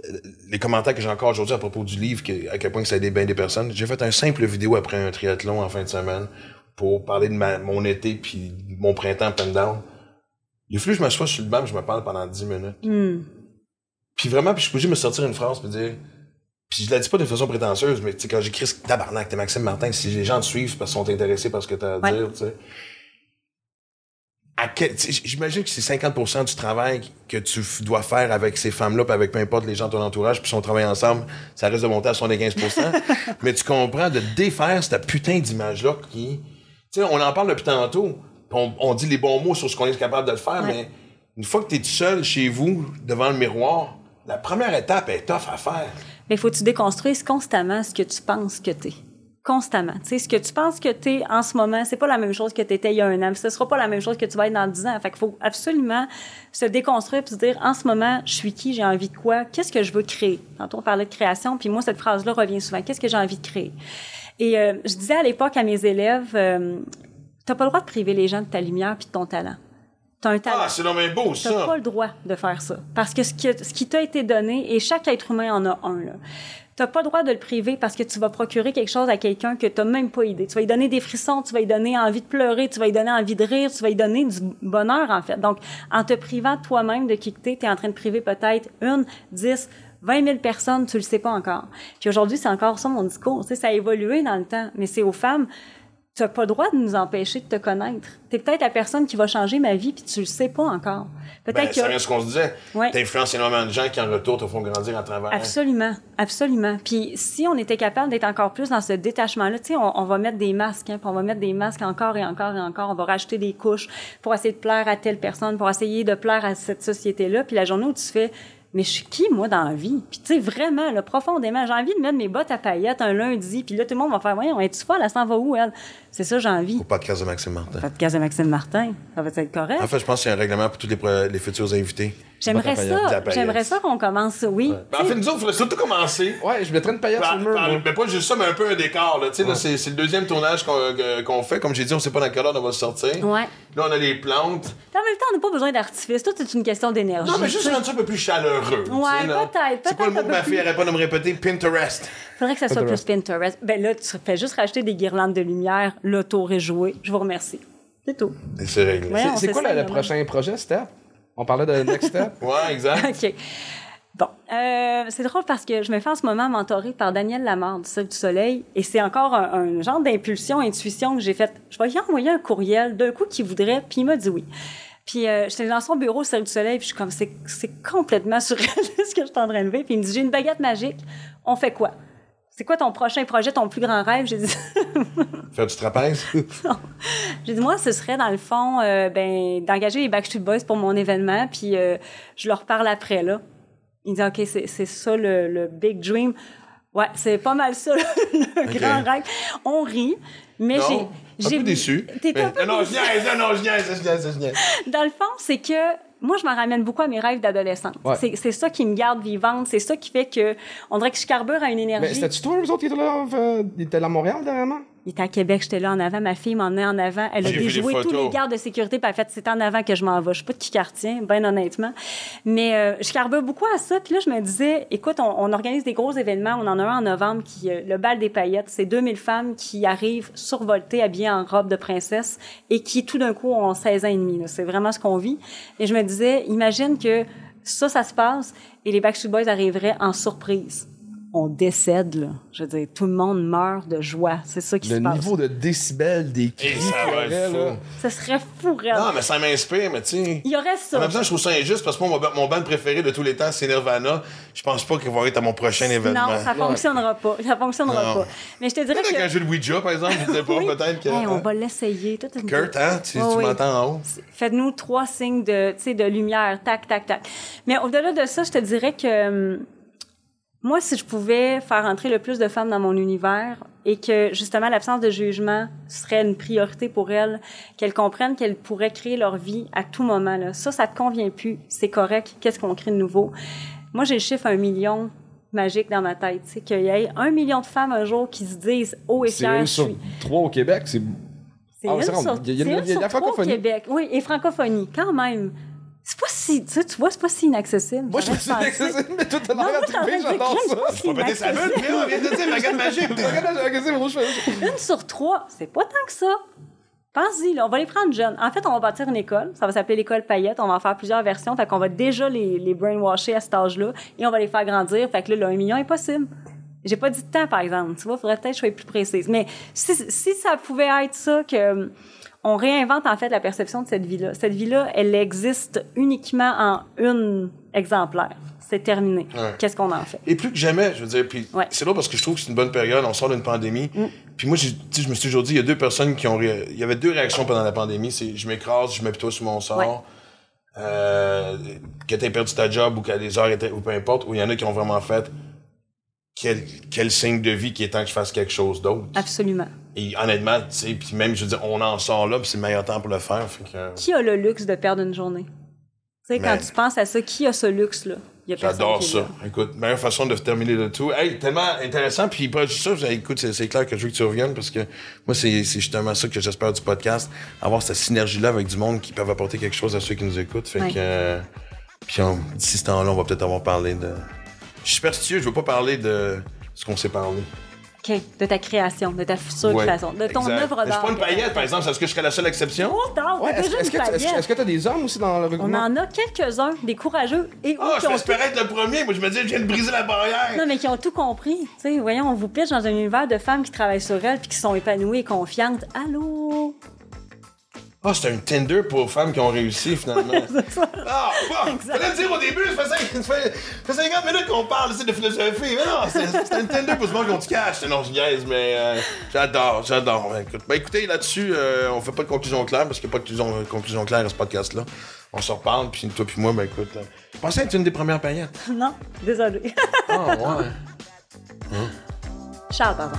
euh, les commentaires que j'ai encore aujourd'hui à propos du livre, que- à quel point que ça a aidé bien des personnes. J'ai fait un simple vidéo après un triathlon en fin de semaine pour parler de ma, mon été puis de mon printemps plein down. Il a fallu que je m'assoie sur le banc, je me parle pendant 10 minutes. Hmm. Puis vraiment, puis je peux juste me sortir une phrase puis dire. Puis je la dis pas de façon prétentieuse, mais quand j'écris ce tabarnak, t'es Maxime Martin, si les gens te suivent parce qu'ils sont intéressés par ce que t'as à Ouais. dire, tu sais. À quel, tu sais, J'imagine que c'est 50% du travail que tu dois faire avec ces femmes-là, puis avec peu importe les gens de ton entourage, puis si on travaille ensemble, ça risque de monter à 75 Mais tu comprends de défaire cette putain d'image-là qui. Tu sais, on en parle depuis tantôt, on, on dit les bons mots sur ce qu'on est capable de le faire, Ouais. mais une fois que tu es tout seul chez vous, devant le miroir, la première étape est tough à faire. Mais il faut que tu déconstruises constamment ce que tu penses que tu es. Constamment. Tu sais, ce que tu penses que tu es en ce moment, c'est pas la même chose que tu étais il y a un an. Ce sera pas la même chose que tu vas être dans 10 ans. Fait qu'il faut absolument se déconstruire et se dire, en ce moment, je suis qui, j'ai envie de quoi, qu'est-ce que je veux créer? Tantôt, on parlait de création, puis moi, cette phrase-là revient souvent. Qu'est-ce que j'ai envie de créer? Et euh, je disais à l'époque à mes élèves, euh, t'as pas le droit de priver les gens de ta lumière puis de ton talent. T'as un talent. Ah, c'est non mais beau, T'as ça. pas le droit de faire ça. Parce que ce qui, ce qui t'a été donné, et chaque être humain en a un, là. T'as pas le droit de le priver parce que tu vas procurer quelque chose à quelqu'un que t'as même pas idée. Tu vas lui donner des frissons, tu vas lui donner envie de pleurer, tu vas lui donner envie de rire, tu vas lui donner du bonheur, en fait. Donc, en te privant toi-même de qui que t'es, t'es en train de priver peut-être une, dix, 20 000 personnes, tu le sais pas encore. Puis aujourd'hui, c'est encore ça mon discours. Tu sais, ça a évolué dans le temps, mais c'est aux femmes tu n'as pas le droit de nous empêcher de te connaître. Tu es peut-être la personne qui va changer ma vie, puis tu le sais pas encore. Peut-être Ben, que... ça vient de ce qu'on se disait. Ouais. T'influences énormément de gens qui, en retour, te font grandir à travers. Absolument, absolument. Puis si on était capable d'être encore plus dans ce détachement-là, tu sais, on, on va mettre des masques, hein, puis on va mettre des masques encore et encore et encore. On va rajouter des couches pour essayer de plaire à telle personne, pour essayer de plaire à cette société-là. Puis la journée où tu fais, mais je suis qui, moi, dans la vie? Puis tu sais, vraiment, là, profondément, j'ai envie de mettre mes bottes à paillettes un lundi, puis là, tout le monde va faire, voyons, es-tu folle, elle s'en va où, elle? C'est ça, j'ai envie. Au podcast de Maxime Martin. Podcast de Maxime Martin, ça va être correct? En fait, je pense qu'il y a un règlement pour tous les futurs invités. J'aimerais ça, j'aimerais ça qu'on commence, oui. Ben, en fait, nous autres, il faudrait surtout commencer. Ouais, je mettrais une paillette sur le mur. par- moi. mais pas juste ça, mais un peu un décor. Là. Tu sais, là, c'est, c'est le deuxième tournage qu'on, qu'on fait. Comme j'ai dit, on sait pas dans quelle heure on va le sortir. Ouais. Là, on a les plantes. En même temps, on n'a pas besoin d'artifice. Tout est une question d'énergie. Non, mais juste rendre ça un peu plus chaleureux. Ouais, peut-être, C'est quoi le mot que ma fille arrête pas de me répéter? Pinterest. Faudrait que ça soit plus Pinterest. Ben là, tu fais juste racheter des guirlandes de lumière, le tour est joué. Je vous remercie. C'est tout. C'est réglé. Ouais. C'est- C'est quoi le, prochain projet, Step? On parlait de Next Step? Ouais, exact. OK. Bon, euh, c'est drôle parce que je me fais en ce moment mentorer par Daniel Lamar du Cercle du Soleil et c'est encore un, un genre d'impulsion, intuition que j'ai faite. Je vais lui envoyer un courriel d'un coup qu'il voudrait, puis il m'a dit oui. Puis euh, j'étais dans son bureau au Cercle du Soleil, puis je suis comme, c'est, c'est complètement surréaliste ce que je suis en train de vivre. Puis il me dit, j'ai une baguette magique, on fait quoi? C'est quoi ton prochain projet, ton plus grand rêve? J'ai dit, Faire du trapèze? j'ai dit, moi, ce serait dans le fond, euh, ben, d'engager les Backstreet Boys pour mon événement, puis euh, je leur parle après, là. Il dit, OK, c'est, ça le, le big dream. Ouais, c'est pas mal ça, le grand rêve. On rit, mais Non, j'ai. j'ai déçu. T'es un peu non, je déçu. niaise, non, je niaise, je niaise, je niaise. Dans le fond, c'est que moi, je m'en ramène beaucoup à mes rêves d'adolescente. Ouais. C'est, ça qui me garde vivante. C'est ça qui fait que on dirait que je carbure à une Mais énergie. c'était-tu toi, eux autres, qui étaient là? euh, étaient là à Montréal, dernièrement? Il était à Québec, j'étais là en avant. Ma fille m'emmenait en avant. Elle a déjoué tous les gardes de sécurité, puis elle a fait c'est en avant que je m'en vais. Je sais pas de qui quartier, bien honnêtement. Mais euh, je carbure beaucoup à ça. Puis là, je me disais, écoute, on, on organise des gros événements. On en a un en novembre, qui euh, le bal des paillettes. C'est 2000 femmes qui arrivent survoltées, habillées en robe de princesse, et qui tout d'un coup ont 16 ans et demi. C'est vraiment ce qu'on vit. Et je me disais, imagine que ça, ça se passe, et les Backstreet Boys arriveraient en surprise. On décède, là. Je veux dire, tout le monde meurt de joie. C'est ça qui Le se passe. niveau de décibels des cris. Et ça va être fou. là. Ce serait fou, raide. Non, mais ça m'inspire, mais tu sais. Il y aurait En ça. même temps, je trouve ça injuste parce que moi, mon, mon band préféré de tous les temps, c'est Nirvana. Je pense pas qu'il va être à mon prochain événement. Non, ça fonctionnera pas. Ça fonctionnera Non. pas. Mais je te dirais Peut-être que. qu'un jeu de Ouija, par exemple, je sais pas, Oui. peut-être que. Hey, on va l'essayer. Une- Kurt, hein? Tu, Oh, tu oui. m'entends en haut? Faites-nous trois signes de, tu sais, de lumière. Tac, tac, tac. Mais au-delà de ça, je te dirais que. Moi, si je pouvais faire entrer le plus de femmes dans mon univers et que justement l'absence de jugement serait une priorité pour elles, qu'elles comprennent qu'elles pourraient créer leur vie à tout moment. Là. Ça, ça te convient plus, c'est correct. Qu'est-ce qu'on crée de nouveau? Moi, j'ai le chiffre un million magique dans ma tête, c'est qu'il y ait un million de femmes un jour qui se disent haut et C'est fier, une je sur trois au Québec. C'est C'est Ah, une c'est sur. Il y a- c'est une sur trois au. Québec. Oui, et francophonie, quand même. C'est pas si, tu, sais, tu vois, c'est pas si inaccessible. Moi, je suis que mais tout à à en triper, de dire, j'adore ça. bulle, inaccessible. mais on vient de dire magique. Regarde. Une sur trois, c'est pas tant que ça. Pense-y, là, on va les prendre jeunes. En fait, on va bâtir une école. Ça va s'appeler l'école Payette. On va en faire plusieurs versions. Fait qu'on va déjà les, les brainwasher à cet âge-là et on va les faire grandir. Fait que là, le 1 million est possible. J'ai pas dit de temps, par exemple. Tu vois, faudrait peut-être que je sois plus précise. Mais si, si ça pouvait être ça, que on réinvente en fait la perception de cette vie-là. Cette vie-là, elle existe uniquement en une exemplaire. C'est terminé. Ouais. Qu'est-ce qu'on en fait? Et plus que jamais, je veux dire, puis Ouais. c'est là parce que je trouve que c'est une bonne période, on sort d'une pandémie. Puis moi, je me suis toujours dit, il y a deux personnes qui ont... ré- Il y avait deux réactions pendant la pandémie, c'est je m'écrase, je m'apitoie sur mon sort. Ouais. euh, que t'aies perdu ta job ou que les heures étaient, ou peu importe, ou il y en a qui ont vraiment fait quel, quel signe de vie qui est temps que je fasse quelque chose d'autre. Absolument. Et honnêtement, tu sais, puis même, je veux dire, on en sort là, puis c'est le meilleur temps pour le faire. Fait que, Qui a le luxe de perdre une journée? Tu sais, quand Mais- tu penses à ça, qui a ce luxe-là? J'adore ça. Écoute, meilleure façon de terminer le tout. Hey, tellement intéressant. Puis pas juste ça, écoute, c'est, clair que je veux que tu reviennes parce que moi, c'est, justement ça que j'espère du podcast. Avoir cette synergie-là avec du monde qui peuvent apporter quelque chose à ceux qui nous écoutent. Fait Ouais. que. puis d'ici ce temps-là, on va peut-être avoir parlé de. Je suis superstitieux, je veux pas parler de ce qu'on s'est parlé. OK. De ta création, de ta future Ouais, création, de ton exact. œuvre d'art. suis pas une paillette, par exemple? Est-ce que je serais la seule exception? Oh, t'as Ouais, est-ce que que t'as des hommes aussi dans le On regroupement? en a quelques-uns, des courageux, et Ah, qui je m'espérais être le premier. Moi, je me disais, je viens de briser la barrière. Non, mais qui ont tout compris. Tu sais, voyons, on vous pitch dans un univers de femmes qui travaillent sur elles puis qui sont épanouies et confiantes. Allô? Ah, c'est un Tinder pour femmes qui ont réussi, finalement. Ah, bah, fallait le dire au début, ça fait, cinq- ça fait, ça fait 50 minutes qu'on parle ici de philosophie. Mais non, c'est un Tinder pour ce monde qui ont du cash. Non, je niaise, mais euh, j'adore, j'adore. Ben, écoute, ben, écoutez, là-dessus, euh, on fait pas de conclusion claire parce qu'il n'y a pas de conclusion, euh, conclusion claire à ce podcast-là. On se reparle, puis toi puis moi, ben écoute, euh, je pensais être une des premières paillettes. Non, désolé. Ah, ouais. Charles, pardon.